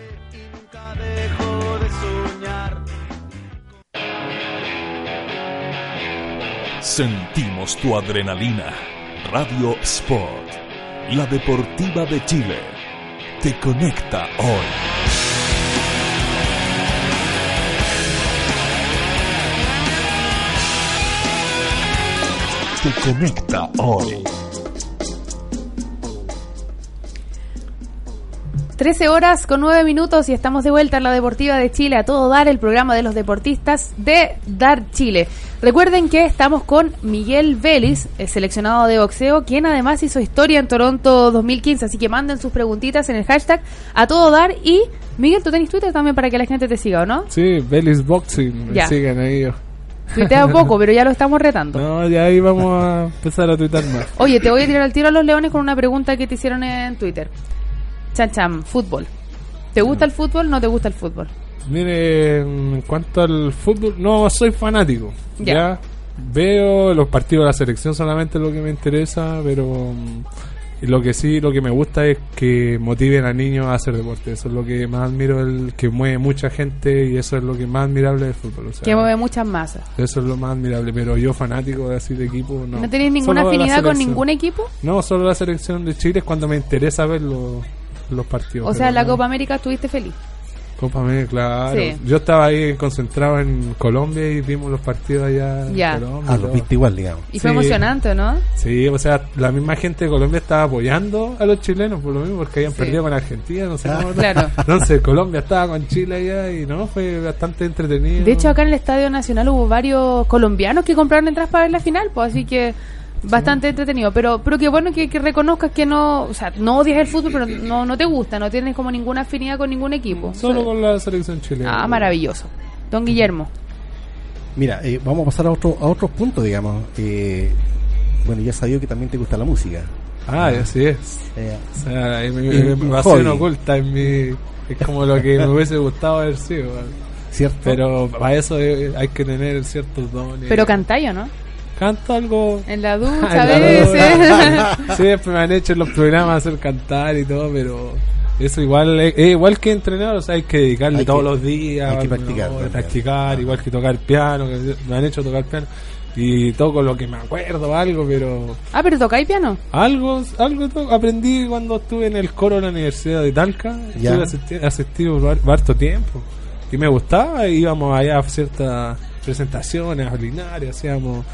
Sentimos tu adrenalina. Radio Sport, la deportiva de Chile, te conecta hoy. Te conecta hoy.
13 horas con 9 minutos y estamos de vuelta en la Deportiva de Chile a todo dar, el programa de los deportistas de Dar Chile. Recuerden que estamos con Miguel Vélez, el seleccionado de boxeo, quien además hizo historia en Toronto 2015, así que manden sus preguntitas en el hashtag a todo dar y Miguel, tú tenés Twitter también para que la gente te siga, ¿o no?
Sí, Vélez Boxing, me
Ya.
siguen ahí.
Tuitea poco, pero ya lo estamos retando. [laughs]
No, ya ahí vamos a empezar a tuitar más.
Oye, te voy a tirar al tiro a los leones con una pregunta que te hicieron en Twitter. Chan Chan, fútbol. ¿Te gusta el fútbol? ¿No te gusta el fútbol?
Mire, en cuanto al fútbol, no soy fanático.
Ya.
Ya. Veo los partidos de la selección solamente lo que me interesa, pero mm, lo que sí, lo que me gusta es que motiven a niños a hacer deporte. Eso es lo que más admiro, el que mueve mucha gente y eso es lo que más admirable del fútbol. o sea,
Que mueve muchas masas.
Eso es lo más admirable, pero yo fanático de así de equipo, no.
¿No, tenés ninguna
Solo
afinidad con ningún equipo?
No, solo la selección de Chile es cuando me interesa ver los, los partidos.
O sea, la
no.
Copa América estuviste feliz.
Copa América, claro.
Sí.
Yo estaba ahí concentrado en Colombia y vimos los partidos allá
Ya.
en Colombia.
Ah,
y
lo
todo.
viste igual, digamos.
Y fue
Sí.
emocionante, ¿no?
Sí, o sea, la misma gente de Colombia estaba apoyando a los chilenos por lo mismo, porque habían
Sí.
perdido con Argentina, no sé
Ah.
cómo.
Claro. [laughs]
Entonces, Colombia estaba con Chile allá y no, fue bastante entretenido.
De hecho, acá en el Estadio Nacional hubo varios colombianos que compraron entradas para ver la final, pues así que bastante entretenido. Pero pero qué bueno que, que reconozcas que no, o sea, no odias el fútbol, pero no, no te gusta, no tienes como ninguna afinidad con ningún equipo.
Solo con la selección chilena.
Ah, maravilloso. Don Guillermo.
Mira, eh, vamos a pasar a, otro, a otros puntos, digamos. Eh, bueno, ya sabía que también te gusta la música.
Ah, así es.
Eh,
O sea, mi,
Y
mi
un
pasión oculta, es, mi, es como lo que me hubiese gustado haber sido. ¿vale? [laughs]
¿Cierto?
Pero para eso eh, hay que tener ciertos dones.
Pero cantáis, ¿o no?
Canto algo.
En la ducha a veces.
Siempre me han hecho en los programas hacer cantar y todo, pero eso igual es, es igual que entrenar, o sea, hay que dedicarle
Hay
todos
que-
los días,
hay que practicar,
hora, igual que tocar piano, que me han hecho tocar piano y toco lo que me acuerdo, algo, pero
ah, pero tocáis piano.
algo, algo to- aprendí cuando estuve en el coro de la Universidad de Talca,
Ya.
estuve asisti- asistido por harto tiempo y me gustaba, íbamos allá a ciertas presentaciones, a ordinarias, hacíamos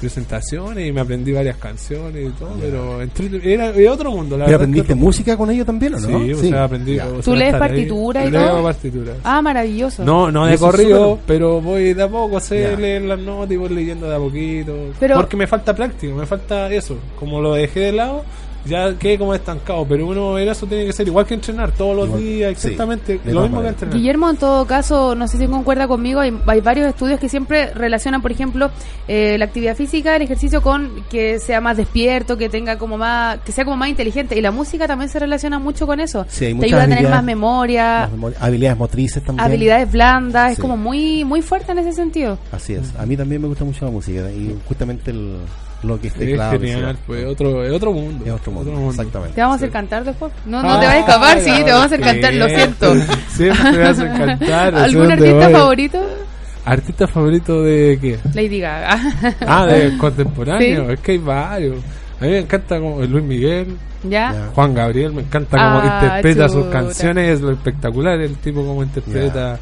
presentaciones y me aprendí varias canciones y todo, pero entre- era, era otro mundo. La
¿Pero
verdad
aprendiste música con ellos también o no?
Sí, o sea, aprendí.
ya.
o sea,
¿Tú lees
estar ahí.
partitura y
Leo
todo?
partitura.
Ah, maravilloso.
No, no de corrido, pero voy de a poco, sé leer las notas y voy leyendo de a poquito.
Pero-
Porque me falta práctica, me falta eso. Como lo dejé de lado, ya quedé como estancado. Pero uno en eso tiene que ser igual que entrenar todos los
Igual,
días, exactamente lo mismo que entrenar.
Guillermo, en todo caso, no sé si concuerda conmigo, hay, hay varios estudios que siempre relacionan, por ejemplo, eh, la actividad física, el ejercicio con que sea más despierto, que tenga como más, que sea como más inteligente. Y la música también se relaciona mucho con eso.
Sí, hay
Te ayuda a tener más memoria,
Más habilidades motrices también.
habilidades blandas, es como muy, muy fuerte en ese sentido.
Así es. A mí también me gusta mucho la música y justamente el, lo que es
Es
teclado.
genial, pues otro, es otro mundo.
Es otro mundo, exactamente.
¿Te vamos a
Sí.
hacer cantar después? No, no
Ah,
te vayas a escapar, sí, te vamos a hacer cantar, lo siento. [laughs]
Siempre me hacen cantar.
¿Algún artista
voy.
favorito?
¿Artista favorito de qué?
Lady Gaga.
Ah, de [laughs] contemporáneo.
Sí.
Es que hay varios. A mí me encanta como Luis Miguel,
¿Ya?
Juan Gabriel, me encanta cómo
Ah,
interpreta sus canciones, es lo espectacular el tipo como interpreta,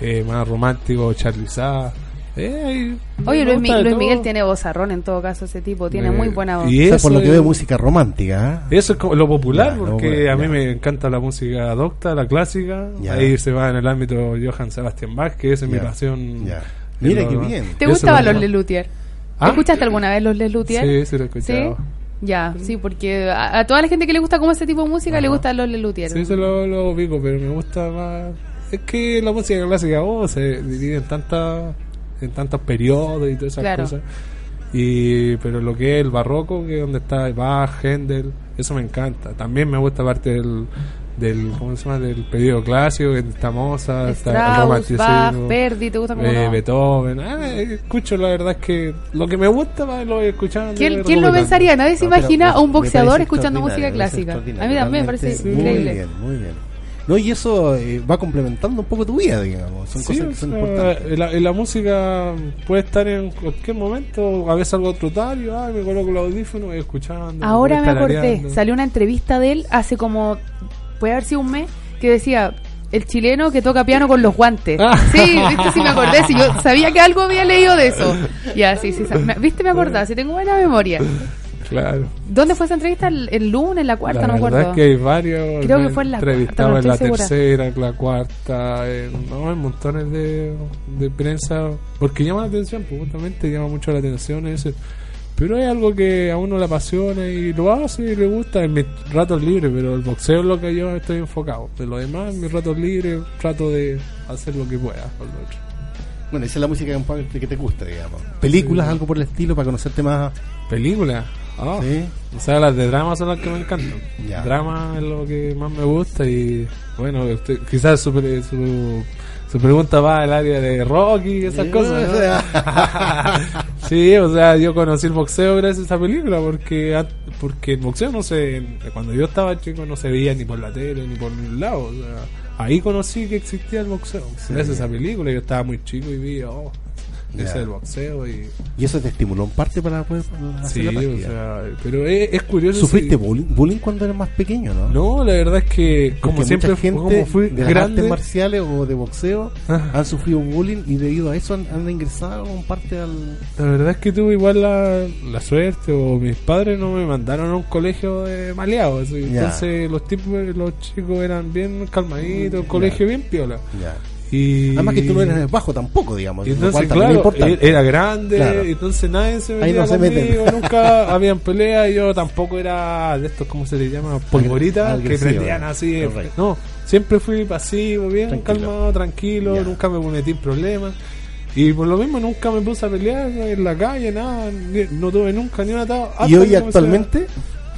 eh, más romántico, Charlie Sa. Eh,
Oye, Luis, Mi-. Miguel tiene vozarrón en todo caso, ese tipo, tiene
Eh,
muy buena voz.
y
O sea, por lo
eso
que veo música romántica. ¿eh?
Eso es como lo popular,
Ya, lo
porque
popular,
a mí
ya.
me encanta la música docta, la clásica.
Ya.
Ahí se va en el ámbito Johann Sebastian Bach, que esa es mi pasión.
Mira
lo-
qué bien.
¿Te
eso
gustaban
lo-
los Lelutier?
¿Ah?
¿Escuchaste alguna vez los Lelutier?
Sí, sí lo he escuchado.
¿Sí? Ya, sí, porque a, a toda la gente que le gusta como ese tipo de música le gustan los Lelutier.
Sí, se lo, lo ubico, pero me gusta más. Es que la música clásica oh, se divide en tantas en tantos periodos y todas esas
Claro.
cosas. Y, pero lo que es el barroco, que es donde está Bach, Händel, eso me encanta. También me gusta parte del, del ¿cómo se llama? Del periodo clásico, que está Mozart, está romanticismo.
Bach, Verdi, ¿te gusta como
eh,
no?
Beethoven, ah, escucho la verdad es que lo que me gusta va, lo voy escuchando.
¿Quién, quién lo pensaría? Nadie se
No, pero
imagina a un boxeador escuchando música clásica. A mí también me parece increíble.
Muy bien, muy bien. No, y eso eh, va complementando un poco tu vida, digamos. Son
Sí,
cosas que son
sea,
importantes.
La, la música puede estar en cualquier momento. A veces algo trotario, ay, me coloco los audífonos y voy escuchando.
Ahora
voy
me acordé, salió una entrevista de él hace como, puede haber sido un mes, que decía, el chileno que toca piano con los guantes.
Ah.
Sí, viste, sí me acordé, sí, yo sabía que algo había leído de eso. Ya, sí, sí, me- viste, me acordaba, sí tengo buena memoria.
Claro.
¿Dónde fue esa entrevista? ¿El, el lunes, la cuarta?
la
no me
verdad
acuerdo.
es que hay varios.
Creo que fue en la
entrevistaba
cuarta, no
en la
segura.
tercera, en la cuarta. en- no, hay montones de, de prensa. Porque llama la atención, pues justamente llama mucho la atención ese. Pero hay algo que a uno le apasiona y lo hace y le gusta en mis ratos libres. Pero el boxeo es lo que yo estoy enfocado. De lo demás, en mis ratos libres, trato de hacer lo que pueda con lo otro.
Bueno, esa es la música que, te gusta, digamos. Películas,
Sí.
algo por el estilo, para conocerte más.
¿Película? Ah,
Sí.
O sea, las de drama son las que me encantan. Drama es lo que más me gusta y bueno, usted- quizás su, su, su pregunta va al área de Rocky y esas cosas.
o
¿no?
sea. [laughs]
sí, o sea, yo conocí el boxeo gracias a esa película porque porque el boxeo no se cuando yo estaba chico no se veía ni por la tele ni por ningún lado. O sea, ahí conocí que existía el boxeo gracias a esa película. Yo estaba muy chico y vi, oh, ese
Ya.
es el boxeo y
Y eso te estimuló en parte para poder hacer
Sí,
la
o sea, pero es, es curioso.
¿Sufriste
si-
bullying, bullying cuando eras más pequeño, no?
No, la verdad es que como
Porque
siempre
mucha gente
como fui
de las
grande,
artes marciales o de boxeo
Ah.
han sufrido bullying y debido a eso han, han ingresado en parte al...
la verdad es que tuve igual la, la suerte o mis padres no me mandaron a un colegio de maleados, entonces los tipos, los chicos eran bien calmaditos, colegio bien piola. Y
Además que tú no eres bajo tampoco, digamos.
entonces, claro, e- era grande,
Claro.
entonces nadie se metía
no
conmigo, [laughs] nunca [laughs] habían peleas, yo tampoco era de estos, ¿cómo se le llama? Polvoritas, que prendían así.
correcto.
No, siempre fui pasivo, bien
Tranquilo.
calmado, tranquilo,
Ya.
nunca me metí en problemas. Y por lo mismo nunca me puse a pelear en la calle, nada, no tuve nunca ni un atado.
¿Y hoy actualmente?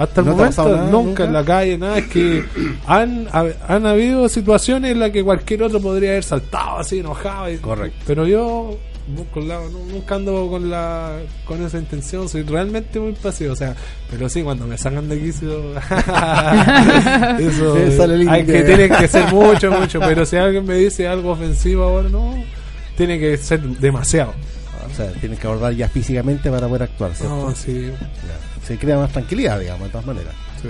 Hasta el
¿No
momento,
nada
nunca,
nunca?
en la calle, nada. Es que [clears throat] han, ha- han habido situaciones en las que cualquier otro podría haber saltado así, enojado. y-
Correcto.
Pero yo no- nunca ando con la con esa intención, soy realmente muy pasivo. O sea, pero sí, cuando me sacan de quicio, [laughs] eso
Sí, sale
hay que, tiene que ser mucho, mucho. Pero si alguien me dice algo ofensivo ahora, no, tiene que ser demasiado.
O sea, tienes que abordar ya físicamente para poder actuar, ¿cierto?
No, sí,
Ya. Se crea más tranquilidad, digamos, de todas maneras.
sí.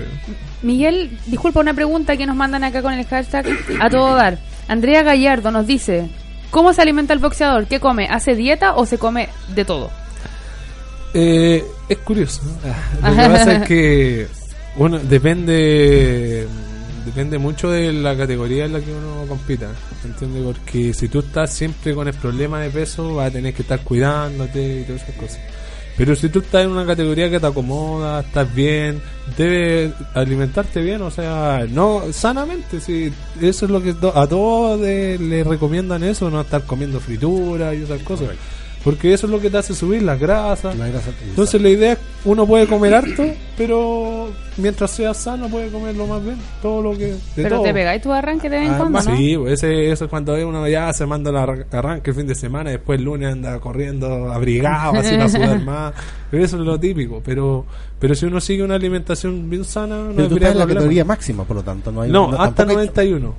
Miguel, disculpa una pregunta que nos mandan acá con el hashtag a todo dar. Andrea Gallardo nos dice, ¿cómo se alimenta el boxeador? ¿Qué come? ¿Hace dieta o se come de todo?
Eh, es curioso. Lo que pasa es que uno depende depende mucho de la categoría en la que uno compita, ¿entiendes? Porque si tú estás siempre con el problema de peso, vas a tener que estar cuidándote y todas esas cosas. Pero si tú estás en una categoría que te acomoda, estás bien, debes alimentarte bien, o sea, no sanamente, si eso es lo que a todos de- le recomiendan eso, no estar comiendo fritura y esas cosas. Porque eso es lo que te hace subir las grasas.
La grasa-
Entonces la idea es uno puede comer harto, pero mientras sea sano puede comer lo más bien, todo lo que de
Pero
todo.
te pegáis tu arranque de vez en
Ah,
cuando, ¿no?
Sí, ese, eso es cuando uno ya se manda el arra- arranque el fin de semana, después el lunes anda corriendo abrigado, así para sudar [laughs] más. Pero eso es lo típico. Pero pero si uno sigue una alimentación bien sana, no
Pero tú
debería
estás en la categoría máxima, por lo tanto. No, hay,
No, hasta
tampoco hay-
91.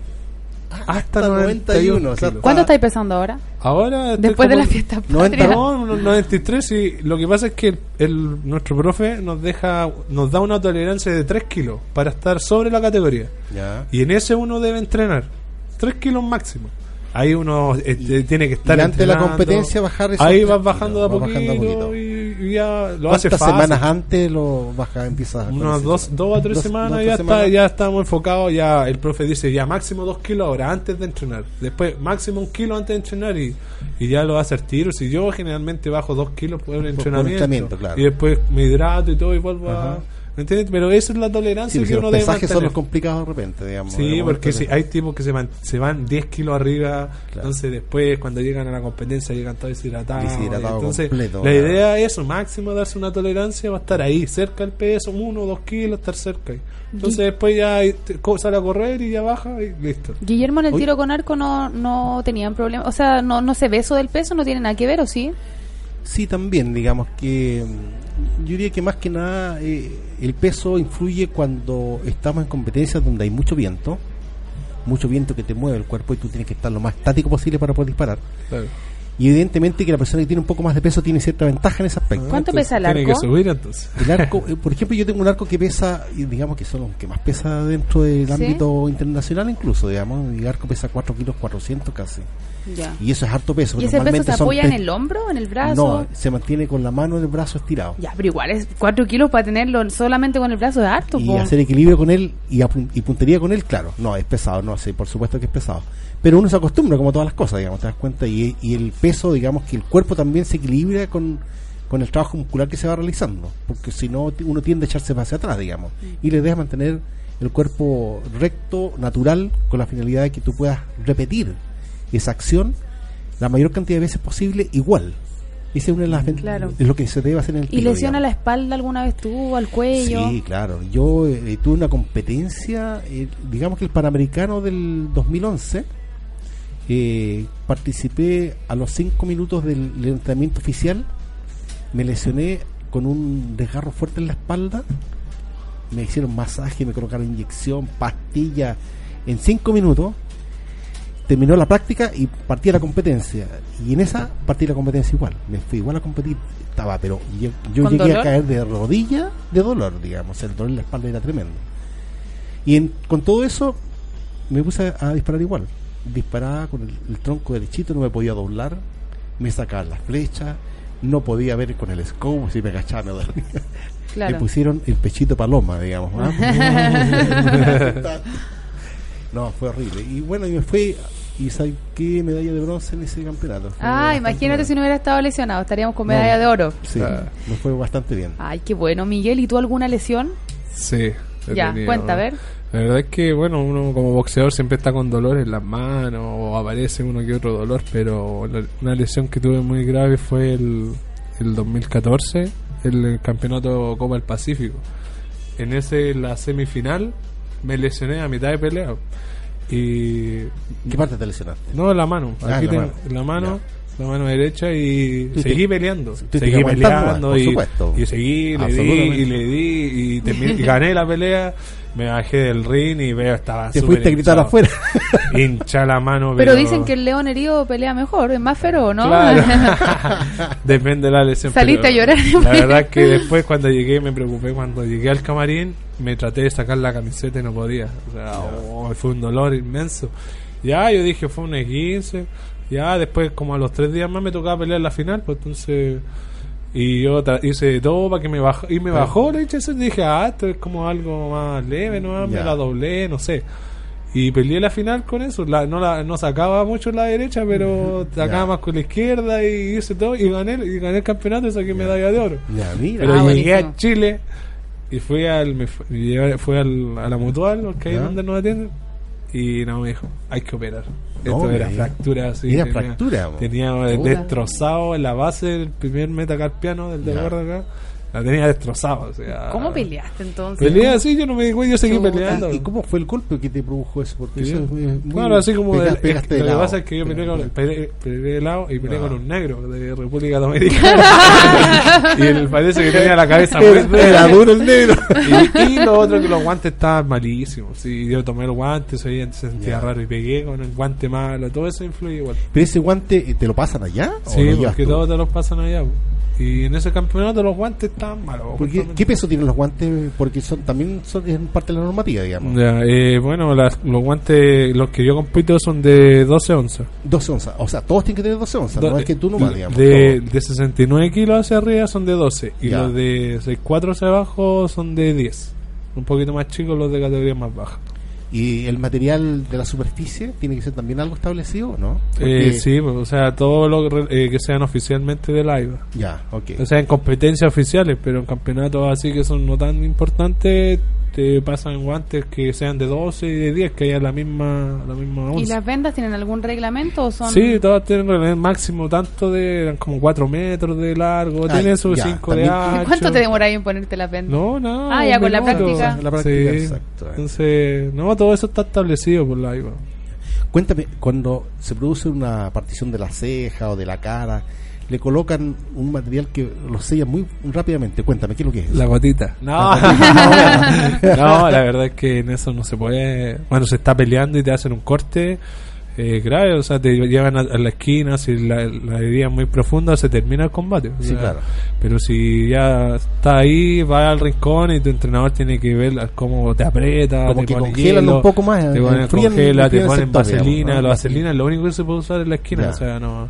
Hasta,
hasta
91.
91, o sea,
kilos.
¿Cuánto estáis pesando ahora?
Ahora
Después de la fiesta [laughs]
90,
patria.
No, unos 93 y lo que pasa es que el, el- nuestro profe nos deja nos da una tolerancia de 3 kilos para estar sobre la categoría.
Ya.
Y en ese uno debe entrenar 3 kilos máximo. Ahí uno este, tiene que estar
y antes de la competencia bajar
Ahí vas bajando de a poquito,
bajando a poquito.
Y, y ya lo hace
¿Cuántas
fácil.
semanas antes lo baja, empiezas
Unas dos, dos a tres
Dos-
semanas
dos,
ya
tres
está,
semanas.
ya estamos enfocados, ya el profe dice ya máximo dos kilos ahora antes de entrenar, después máximo un kilo antes de entrenar y, y ya lo a hacer tiro. Si yo generalmente bajo dos kilos por
por
entrenamiento,
entrenamiento, claro.
y después me hidrato y todo y vuelvo
Ajá.
a... ¿Me entiendes? Pero esa es la tolerancia que uno
los
debe
son los complicados de repente, digamos.
Sí, porque si hay tipos que se, van, se van 10 kilos arriba,
Claro.
entonces después cuando llegan a la competencia llegan todos deshidratados.
Deshidratado
entonces
completo,
la
claro.
idea es eso, máximo darse una tolerancia, va a estar ahí, cerca del peso, uno o dos kilos, estar cerca. ahí. Entonces después ya sale a correr y ya baja y listo.
Guillermo en el
Oye.
tiro con arco no, no tenían problema, o sea, no, no se ve eso del peso, no tiene nada que ver, ¿o sí?
Sí, también, digamos que yo diría que más que nada eh, el peso influye cuando estamos en competencias donde hay mucho viento, mucho viento que te mueve el cuerpo y tú tienes que estar lo más estático posible para poder disparar. Y evidentemente que la persona que tiene un poco más de peso tiene cierta ventaja en ese aspecto.
¿Cuánto
Entonces,
pesa el
Tiene que
arco?
subir entonces.
El arco, eh, por ejemplo, yo tengo un arco que pesa, y digamos que son los que más pesa dentro del
¿Sí?
ámbito internacional incluso, digamos, mi arco pesa 4 kilos 400 casi.
Ya.
Y eso es harto peso.
¿Y ese peso se apoya en el hombro, en el brazo?
No, se mantiene con la mano en el brazo estirado.
Ya, pero igual es 4 kilos para tenerlo solamente con el brazo de harto.
y
po.
hacer equilibrio con él y, y puntería con él, claro, no, es pesado, no, sí, por supuesto que es pesado. Pero uno se acostumbra, como todas las cosas, digamos, te das cuenta, y, y el peso, digamos, que el cuerpo también se equilibra con, con el trabajo muscular que se va realizando, porque si no, uno tiende a echarse hacia atrás, digamos, y le deja mantener el cuerpo recto, natural, con la finalidad de que tú puedas repetir esa acción la mayor cantidad de veces posible igual. Esa es una de las
Claro.
es lo que se debe hacer en el
¿Y
tiro,
lesión a
digamos.
la espalda alguna vez tuvo, al cuello?
Sí, claro. Yo eh, tuve una competencia, eh, digamos que el Panamericano del 2011, eh, participé a los 5 minutos del, entrenamiento oficial, me lesioné con un desgarro fuerte en la espalda, me hicieron masaje, me colocaron inyección, pastilla, en 5 minutos. Terminó la práctica y partí a la competencia. Y en esa partí a la competencia igual. Me fui igual a competir. Estaba, pero yo, yo
¿Con
llegué
dolor?
a caer de rodilla de dolor, digamos. El dolor en la espalda era tremendo. Y en- con todo eso me puse a, a disparar igual. Disparaba con el, el tronco derechito, no me podía doblar. Me sacaban las flechas. No podía ver con el scope, si me agachaba me.
Claro.
Me pusieron el pechito paloma, digamos. ¿ah? [laughs] [laughs] no, fue horrible. Y bueno, y me fui y saqué medalla de bronce en ese campeonato. Fue
Ah, imagínate si no hubiera estado lesionado, estaríamos con
No,
medalla de oro.
Sí, me fue bastante bien.
Ay, qué bueno, Miguel. ¿Y tú alguna lesión?
Sí.
Ya,
tenido-
cuenta, a ver.
La verdad es que, bueno, uno como boxeador siempre está con dolor en las manos o aparece uno que otro dolor, pero la- una lesión que tuve muy grave fue el, el 2014, el, campeonato Copa del Pacífico. En ese, la semifinal, me lesioné a mitad de pelea. Y.
¿Qué parte te lesionaste?
No, la mano.
Ah,
Aquí
la
tengo-
mano.
la mano. La mano derecha y
te-
seguí peleando.
te
Seguí peleando
por
y,
supuesto.
y seguí, le di y le di y, terminé- y gané la pelea. Me bajé del ring y veo estaba
Te fuiste a gritar afuera. [laughs]
Hincha la mano,
Pero dicen que el león herido pelea mejor, es más feroz, ¿no?
Claro. [laughs] Depende de la lesión.
Saliste a llorar.
La verdad es que después cuando llegué me preocupé. Cuando llegué al camarín me traté de sacar la camiseta y no podía. O sea, oh, fue un dolor inmenso. Ya, yo dije, fue un esguince. Ya, después como a los tres días más me tocaba pelear la final. Pues entonces... Y yo hice todo para que me bajó. Y me bajó la hinchazón. Dije, ah, esto es como algo más leve, ¿no? Me la doblé, no sé. Y peleé la final con eso. La, no, la, no sacaba mucho la derecha, pero [laughs] sacaba más con la izquierda y hice todo. Y gané, y gané el campeonato y saqué medalla de oro.
Ya, mira.
Pero
Ah,
llegué
buenísimo.
a Chile y fui al me fu- y llegué- fui al, a la mutual, porque ahí donde nos atienden. Y no me dijo, hay que operar.
No,
Esto era fractura así.
era
tenía-
fractura.
Tenía
Puta.
destrozado en la base del primer metacarpiano del de acá. La tenía destrozado. O sea,
¿Cómo peleaste entonces?
Peleé así, yo no me di cuenta, yo seguí peleando.
¿Y cómo fue el golpe que te produjo eso? Porque eso
Claro, así como
pega- pegaste
lo que pasa es que yo peleé, con, peleé, peleé de lado y peleé
Ah.
con un negro de República Dominicana. [laughs] y él parece que tenía la cabeza muy
Era duro el negro.
y, y lo otro que los guantes estaban malísimos. Sí, yo tomé el guante, se sentía raro y pegué con el guante malo. Todo eso influye igual.
Pero ese guante, eh, ¿te lo pasan allá?
Sí, porque todos te los pasan allá. Y en ese campeonato los guantes estaban malos.
¿Qué peso tienen los guantes? Porque son también son es parte de la normativa, digamos.
Ya, eh, bueno, las- los guantes, los que yo compito son de 12 onzas.
12 onzas. O sea, todos tienen que tener 12 onzas. no es que tú nomás, digamos.
de,
todos.
de 69 kilos hacia arriba son de 12 y
Ya.
los de 64 hacia abajo son de 10. Un poquito más chicos los de categoría más baja.
¿Y el material de la superficie tiene que ser también algo establecido, no?
Eh, sí, o sea, todo lo que, eh, que sean oficialmente de la IVA.
Ya, ok.
O sea, en competencias oficiales, pero en campeonatos así que son no tan importantes, te pasan guantes que sean de 12 y de 10, que haya la misma, la misma
¿Y
onza.
las vendas tienen algún reglamento o son...?
Sí, todas tienen el máximo tanto de eran como 4 metros de largo,
Ah,
tienen sus
ya,
5 de ancho.
¿Cuánto te demoráis en ponerte las vendas?
No, no.
Ah, ya con la práctica.
La práctica,
Sí.
exacto.
Entonces, no, todo eso está establecido por la IVA.
Cuéntame, cuando se produce una partición de la ceja o de la cara, le colocan un material que lo sella muy rápidamente. Cuéntame, ¿qué es lo que es?
La gotita. No,
La gotita. [laughs]
no, la verdad es que en eso no se puede. Bueno, se está peleando y te hacen un corte eh, grave, o sea, te llevan a, a la esquina. Si la, la herida es muy profunda, se termina el combate. o
Sí,
sea,
claro.
Pero si ya está ahí, va al rincón y tu entrenador tiene que ver cómo te aprieta,
Como
te
que
pone
congelan
hielo,
un poco más,
te ponen congela, te ponen
sector,
vaselina.
digamos, ¿no?
La vaselina es lo único que se puede usar en la esquina,
Ya.
o sea, no.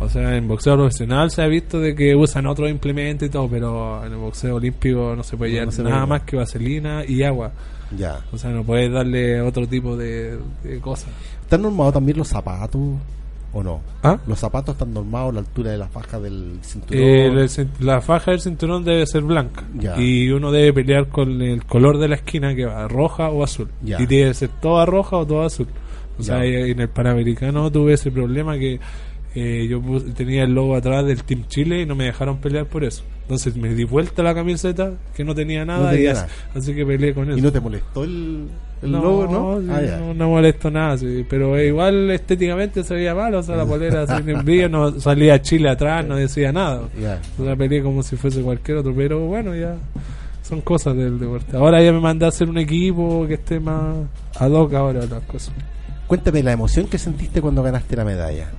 O sea, en boxeo profesional se ha visto de que usan otros implementos y todo, pero en el boxeo olímpico no se puede llevar
no
nada
puede.
más que vaselina y agua.
Ya.
O sea, no puedes darle otro tipo de, de cosas.
¿Están normados también los zapatos o no?
¿Ah?
Los zapatos están normados la altura de la faja del cinturón.
Eh, el la faja del cinturón debe ser blanca
Ya.
y uno debe pelear con el color de la esquina que va roja o azul
Ya.
y tiene que ser toda roja o toda azul o
Ya.
sea en el panamericano tuve ese problema que eh, yo tenía el logo atrás del Team Chile y no me dejaron pelear por eso. Entonces me di vuelta la camiseta que no tenía nada,
tenía
y
nada.
así que peleé con eso.
¿Y no te molestó el, el
no,
logo, no?
sí,
Ah,
no, no molesto nada, sí, pero eh, igual estéticamente se veía mal, o sea, la polera [laughs] sin envío, no salía Chile atrás, no decía nada.
Ya.
O sea, peleé como si fuese cualquier otro, pero bueno, ya son cosas del deporte. Ahora ya me mandé a hacer un equipo que esté más ad hoc ahora las cosas.
Cuéntame la emoción que sentiste cuando ganaste la medalla.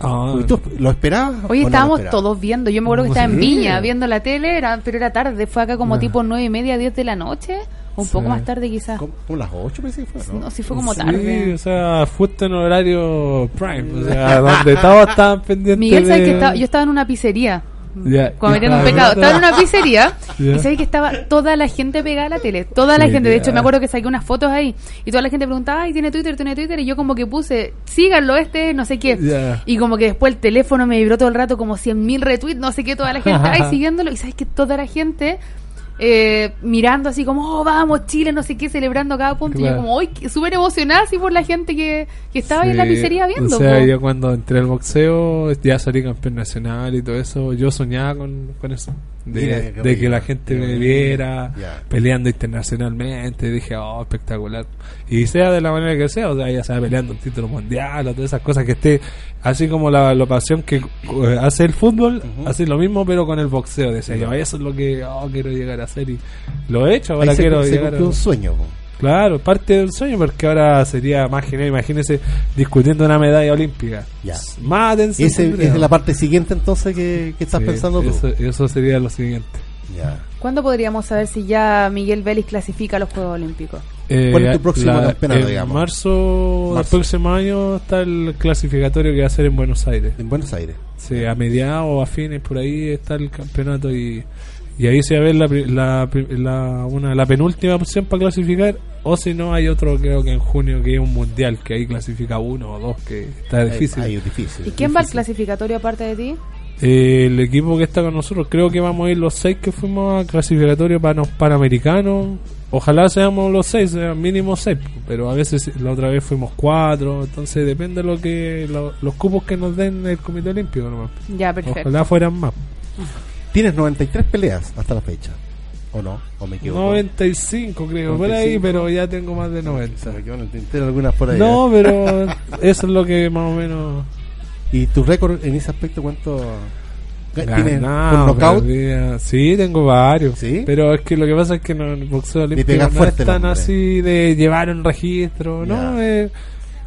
Ah,
Porque ¿Tú lo esperabas? o
Hoy
no lo
estábamos todos viendo. Yo me acuerdo que
¿En
estaba en? Viña viendo la tele, era, pero era tarde. Fue acá como
Ah.
tipo nueve y media, diez de la noche. O un
Sí.
poco más tarde quizás.
Como las 8 parece que fue, ¿no?
No, sí fue como
Sí,
tarde.
o sea, justo en horario prime, o sea, [laughs] donde todos estaban pendientes
Miguel, ¿sabes que estaba, yo estaba en una pizzería?
Ya,
cometiendo un pecado. Estaba en una pizzería [laughs] y sabes que estaba toda la gente pegada a la tele. Toda la gente. De hecho, me acuerdo que saqué unas fotos ahí y toda la gente preguntaba, ay, ¿tiene Twitter? ¿Tiene Twitter? Y yo como que puse, síganlo, este, no sé qué. Y como que después el teléfono me vibró todo el rato como 100.000 retweets, no sé qué, toda la gente [laughs] ahí siguiéndolo. Y sabes que toda la gente eh, mirando así como, oh, vamos, Chile, no sé qué, celebrando cada punto. Y yo como, súper emocionada así por la gente que, que estaba ahí en la
Sí,
pizzería viendo.
O sea,
po.
yo cuando entré al boxeo, ya salí campeón nacional y todo eso, yo soñaba con, con eso. De,
Mira, qué
de que la gente me viera peleando internacionalmente. Dije, oh, espectacular. Y sea de la manera que sea, o sea, ya sea peleando un título mundial o todas esas cosas que esté, así como la, la pasión que eh, hace el fútbol, así lo mismo, pero con el boxeo. Decía yo, eso es lo que oh, quiero llegar a hacer y lo he hecho. Ahora
se,
quiero
se
llegar a.
un sueño. po.
Claro, parte del sueño, porque ahora sería más genial. Imagínese discutiendo una medalla olímpica.
Ya.
Más atención.
Ese es la parte siguiente entonces que, que estás
Sí,
pensando tú.
Eso, eso sería lo siguiente.
Ya.
¿Cuándo podríamos saber si ya Miguel Vélez clasifica a los Juegos Olímpicos?
Eh,
¿Cuál es tu próximo campeonato,
en
digamos?
Marzo, del
Marzo.
próximo año está el clasificatorio que va a ser en Buenos Aires.
En Buenos Aires.
Sí, a mediados o a fines por ahí está el campeonato y, y ahí se va a ver la, la, la, una, la penúltima opción para clasificar o si no hay otro creo que en junio que es un mundial que ahí clasifica uno o dos que está difícil.
Ahí es difícil.
¿Y quién va al clasificatorio aparte de ti?
Eh, el equipo que está con nosotros, creo que vamos a ir los seis que fuimos a clasificatorio para los panamericanos. Ojalá seamos los seis, sean mínimo seis, pero a veces la otra vez fuimos cuatro, entonces depende de lo que lo- los cupos que nos den el Comité Olímpico. nomás.
Ya, perfecto.
Ojalá fueran más.
Tienes 93 peleas hasta la fecha. ¿O no? ¿O me equivoco?
95 creo, por ahí,
95.
pero ya tengo más de
Se
90.
me quedó en el tintero algunas por ahí.
No,
¿eh?
pero eso es lo que más o menos...
¿Y tu récord en ese aspecto cuánto? ¿Tienes knockout?
Sí, tengo varios.
¿Sí?
Pero es que lo que pasa es que no, el boxeo olímpico no
fuerte
es
el
tan
hombre.
así de llevar un registro, ¿no? Eh,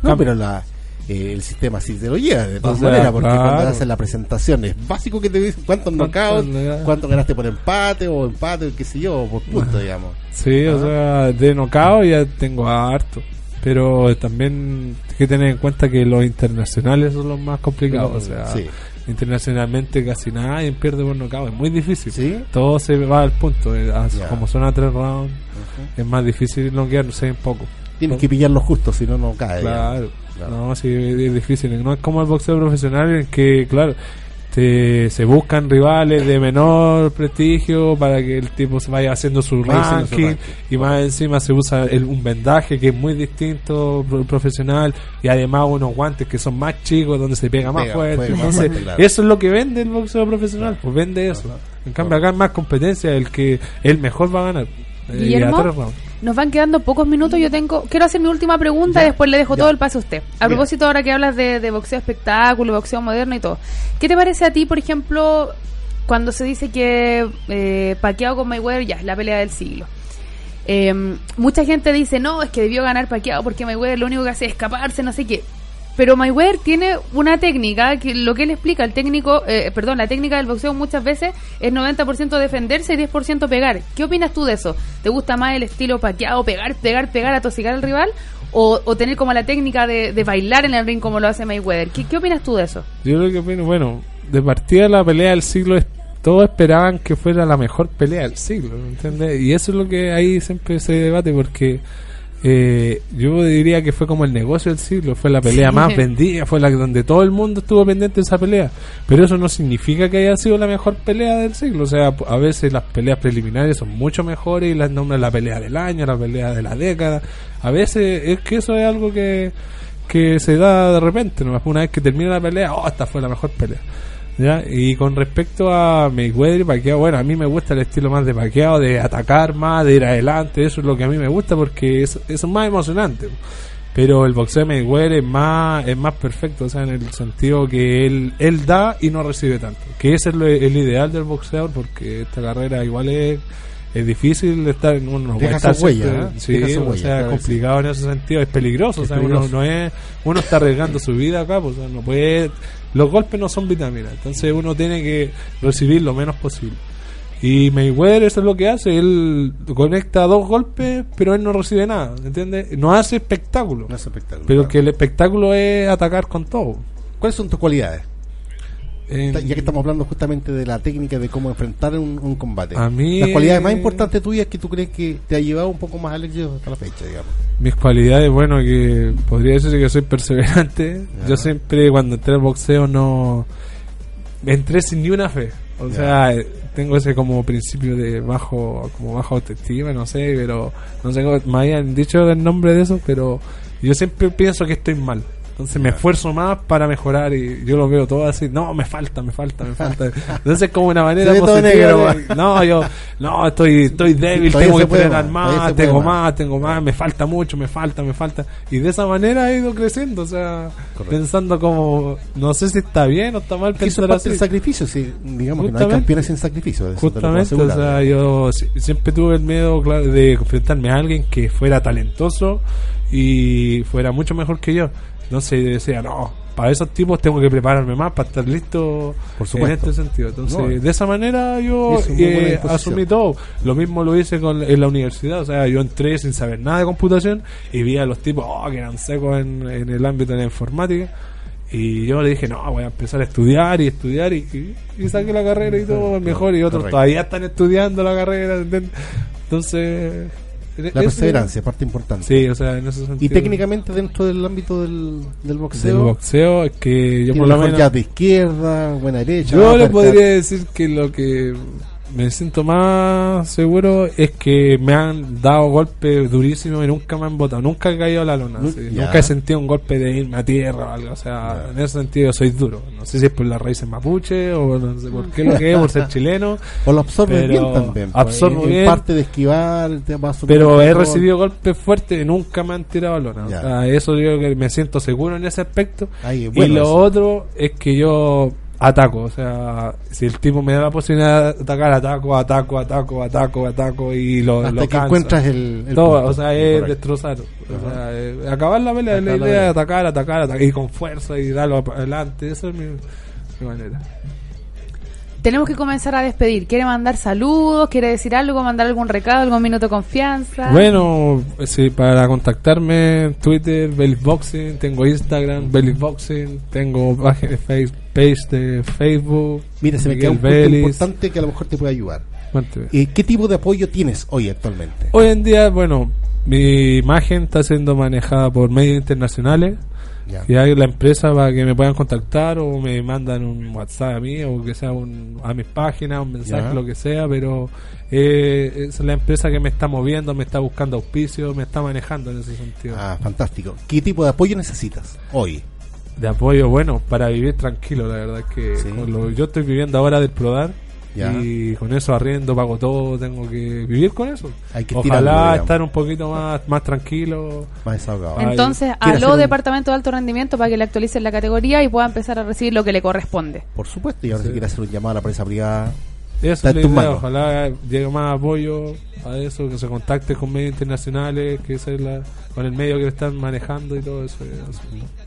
No,
cam-
pero la, eh, el sistema sí te lo lleva de todas
O sea,
maneras, porque
claro.
cuando hacen la presentación es básico que te dicen cuántos
¿Cuántos
knockouts, cuánto ganaste por empate o empate, qué sé yo, o por punto, digamos.
Sí, o sea, de knockout ya tengo harto. Pero también hay que tener en cuenta que los internacionales son los más complicados. O sea,
Sí.
internacionalmente casi nadie pierde por knockout. Es muy difícil.
¿Sí?
Todo se va al punto. eh. Como son a tres rounds, es más difícil noquear, no sé, en poco.
Tienes que pillarlo justo, si no, no cae.
Claro,
Claro.
no, sí, es difícil. No es como el boxeo profesional en que, claro, te- se buscan rivales de menor prestigio para que el tipo se vaya haciendo su
Vaya haciendo su
ranking
ranking.
y más encima se usa el- un vendaje que es muy distinto pro- profesional y además unos guantes que son más chicos donde se pega más
Pega,
fuerte.
más
Entonces,
fuerte, claro.
eso es lo que vende el boxeo profesional, pues vende eso. En cambio, acá hay más competencia, el que el mejor va a ganar. Eh, y a
Guillermo. Nos van quedando pocos minutos. Yo tengo, quiero hacer mi última pregunta y después le dejo
ya.
todo el pase a usted. A
Bien.
propósito, ahora que hablas de, de boxeo espectáculo, boxeo moderno y todo, ¿qué te parece a ti, por ejemplo, cuando se dice que eh, Pacquiao con Mayweather ya es la pelea del siglo? Eh, mucha gente dice, no, es que debió ganar Pacquiao porque Mayweather lo único que hace es escaparse, no sé qué. Pero Mayweather tiene una técnica que lo que él explica, el técnico, eh, perdón, la técnica del boxeo muchas veces es 90% defenderse y 10% pegar. ¿Qué opinas tú de eso? ¿Te gusta más el estilo paqueado, pegar, pegar, pegar, atosigar al rival? O, o tener como la técnica de, de bailar en el ring como lo hace Mayweather. ¿Qué, opinas tú de eso?
Yo lo que opino, bueno, de partida la pelea del siglo, todos esperaban que fuera la mejor pelea del siglo, ¿entiendes? Y eso es lo que ahí siempre se debate porque eh, yo diría que fue como el negocio del siglo, fue la pelea
Sí.
más vendida, fue la donde todo el mundo estuvo pendiente de esa pelea. Pero eso no significa que haya sido la mejor pelea del siglo, o sea, a veces las peleas preliminares son mucho mejores y las nombran la pelea del año, la pelea de la década. A veces es que eso es algo que que se da de repente, ¿no? una vez que termina la pelea, oh, esta fue la mejor pelea. ¿Ya? Y con respecto a Mayweather y Pacquiao, bueno, a mí me gusta el estilo más de Pacquiao, de atacar más, de ir adelante, eso es lo que a mí me gusta porque es, es más emocionante. Pero el boxeo de Mayweather es más, es más perfecto, o sea, en el sentido que él, él da y no recibe tanto. Que ese es lo- el ideal del boxeador porque esta carrera igual es, es difícil estar en uno
Deja
estar
su huella, ¿eh?
sí,
Deja su
o sea, es complicado en ese sentido, es peligroso,
Es
o sea, uno no es, uno está arriesgando su vida acá, pues, o sea, no puede, los golpes no son vitaminas, entonces uno tiene que recibir lo menos posible. Y Mayweather eso es lo que hace, él conecta dos golpes, pero él no recibe nada, ¿entiendes? No hace espectáculo.
No hace espectáculo,
Pero
claro.
que el espectáculo es atacar con todo.
¿Cuáles son tus cualidades?
En-
Ya que estamos hablando justamente de la técnica de cómo enfrentar un, un combate.
A mí-
Las cualidades más importantes tuyas que tú crees que te ha llevado un poco más al éxito hasta la fecha, digamos.
Mis cualidades, bueno, que podría decirse que soy perseverante.
Ya.
Yo siempre cuando entré al boxeo no entré sin ni una fe. O
Ya.
sea, eh, tengo ese como principio de bajo como baja autoestima, no sé, pero no sé cómo me habían dicho el nombre de eso, pero yo siempre pienso que estoy mal. Entonces me esfuerzo más para mejorar y yo lo veo todo así, no, me falta, me falta, me falta. Entonces es como una manera [laughs] positiva
negro,
de- no, yo no, estoy estoy débil,
Todavía
tengo que entrenar
más,
tengo
más.
más, tengo más, me falta mucho, me falta, me falta. Y de esa manera he ido creciendo, o sea, pensando como, no sé si está bien o está mal pensar
es parte
así.
del sacrificio, sí. Digamos que no hay campeones sin sacrificio. eso
Justamente, o sea, yo si- siempre tuve el miedo claro, de enfrentarme a alguien que fuera talentoso y fuera mucho mejor que yo. Entonces yo decía, no, para esos tipos tengo que prepararme más para estar listo
Por
en
supuesto.
este sentido. Entonces,
No,
de esa manera yo eh, asumí todo. Lo mismo lo hice con, en la universidad, o sea, yo entré sin saber nada de computación y vi a los tipos oh, que eran secos en, en el ámbito de la informática. Y yo le dije, no, voy a empezar a estudiar y estudiar y, y, y saqué la carrera y todo mejor y otros
Correcto.
todavía están estudiando la carrera. Entonces...
La perseverancia, parte importante.
Sí, o sea, en ese sentido.
Y técnicamente dentro del ámbito del, del boxeo,
Del boxeo es que yo por lo menos...
jab de izquierda, buena derecha.
Yo le podría decir que lo que me siento más seguro es que me han dado golpes durísimos y nunca me han botado. Nunca he caído a la lona. Así.
ya.
Nunca he sentido un golpe de irme a tierra o algo. O sea, en ese sentido soy duro. No sé si es por las raíces mapuche o no sé por qué lo que es, por ser [laughs] chileno.
O lo absorbes
pero
bien también. pues,
Absorbo
en, en
bien.
parte de esquivar, te
Pero he recibido golpes fuertes y nunca me han tirado a lona.
Ya.
O sea, eso yo que me siento seguro en ese aspecto.
Ay,
y lo
eso.
otro es que yo ataco. O sea, si el tipo me da la posibilidad de atacar, ataco, ataco, ataco, ataco, ataco y lo,
Hasta
lo
que
canso.
encuentras el- el
Todo,
punto.
o sea, es
Correcto.
destrozar. O sea, acabar la pelea. La
Acabar la
idea es atacar, atacar, atacar. Y con fuerza y darlo adelante. Esa es mi, mi manera.
Tenemos que comenzar a despedir. ¿Quiere mandar saludos? ¿Quiere decir algo? ¿Mandar algún recado? ¿Algún minuto de confianza?
Bueno, sí, para contactarme, Twitter, Belly Boxing, tengo Instagram, Belly Boxing, tengo página de face, page de Facebook.
Mira, se me queda un punto importante que a lo mejor te puede ayudar. Eh, ¿Qué tipo de apoyo tienes hoy actualmente?
Hoy en día, bueno, mi imagen está siendo manejada por medios internacionales.
Ya.
Y hay la empresa para que me puedan contactar o me mandan un WhatsApp a mí o que sea un, a mis páginas, un mensaje,
Ya.
lo que sea, pero eh, es la empresa que me está moviendo, me está buscando auspicio, me está manejando en ese sentido.
Ah, fantástico. ¿Qué tipo de apoyo necesitas hoy?
De apoyo, bueno, para vivir tranquilo, la verdad es que
Sí.
con lo- yo estoy viviendo ahora del Prodar
Ya.
y con eso arriendo, pago todo, tengo que vivir con eso.
Hay que
Ojalá
digamos.
estar un poquito más, más tranquilo.
Más
Entonces,
¿quiere
aló
hacer un-
Departamento de Alto Rendimiento para que le actualicen la categoría y pueda empezar a recibir lo que le corresponde.
Por supuesto, y ahora
Sí.
si quieres hacer un llamado a la prensa privada,
Eso
está
es
en
la
tus
idea,
manos.
ojalá llegue más apoyo a eso, que se contacte con medios internacionales, que es la, con el medio que están manejando y todo eso. eso.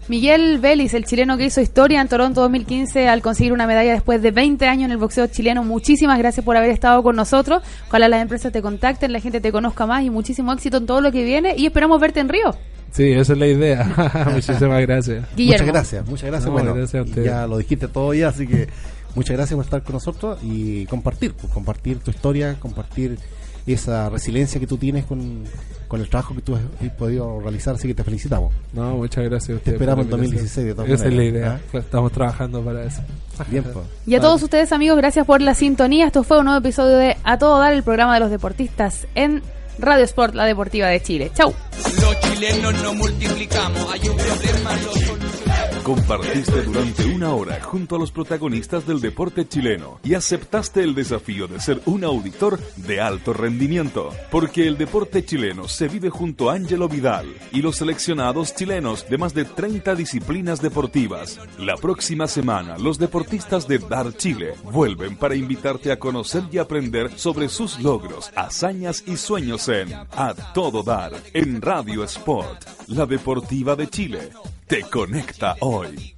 Miguel Vélez, el chileno que hizo historia en Toronto 2015 al conseguir una medalla después de 20 años en el boxeo chileno. Muchísimas gracias por haber estado con nosotros. Ojalá las empresas te contacten, la gente te conozca más y muchísimo éxito en todo lo que viene. Y esperamos verte en Río.
Sí, esa es la idea. [laughs] Muchísimas gracias. [laughs]
Guillermo.
muchas gracias, muchas gracias.
No,
bueno,
gracias a
ya lo dijiste todo ya, así que muchas gracias por estar con nosotros y compartir, pues, compartir tu historia, compartir esa resiliencia que tú tienes con, con el trabajo que tú has has podido realizar, así que te felicitamos.
No, muchas gracias a
Te esperamos en
la invitación.
2016 de todas
Esa es la idea.
¿ah?
Pues estamos trabajando para eso.
Bien, [laughs] pues.
Y a todos ustedes amigos, gracias por la sintonía. Esto fue un nuevo episodio de A Todo Dar, el programa de los deportistas en Radio Sport, la deportiva de Chile. Chau.
Los chilenos no multiplicamos, hay un problema.
Compartiste durante una hora junto a los protagonistas del deporte chileno y aceptaste el desafío de ser un auditor de alto rendimiento, porque el deporte chileno se vive junto a Ángelo Vidal y los seleccionados chilenos de más de 30 disciplinas deportivas. La próxima semana, los deportistas de Dar Chile vuelven para invitarte a conocer y aprender sobre sus logros, hazañas y sueños en A Todo Dar, en Radio Sport, la deportiva de Chile. Te conecta hoy.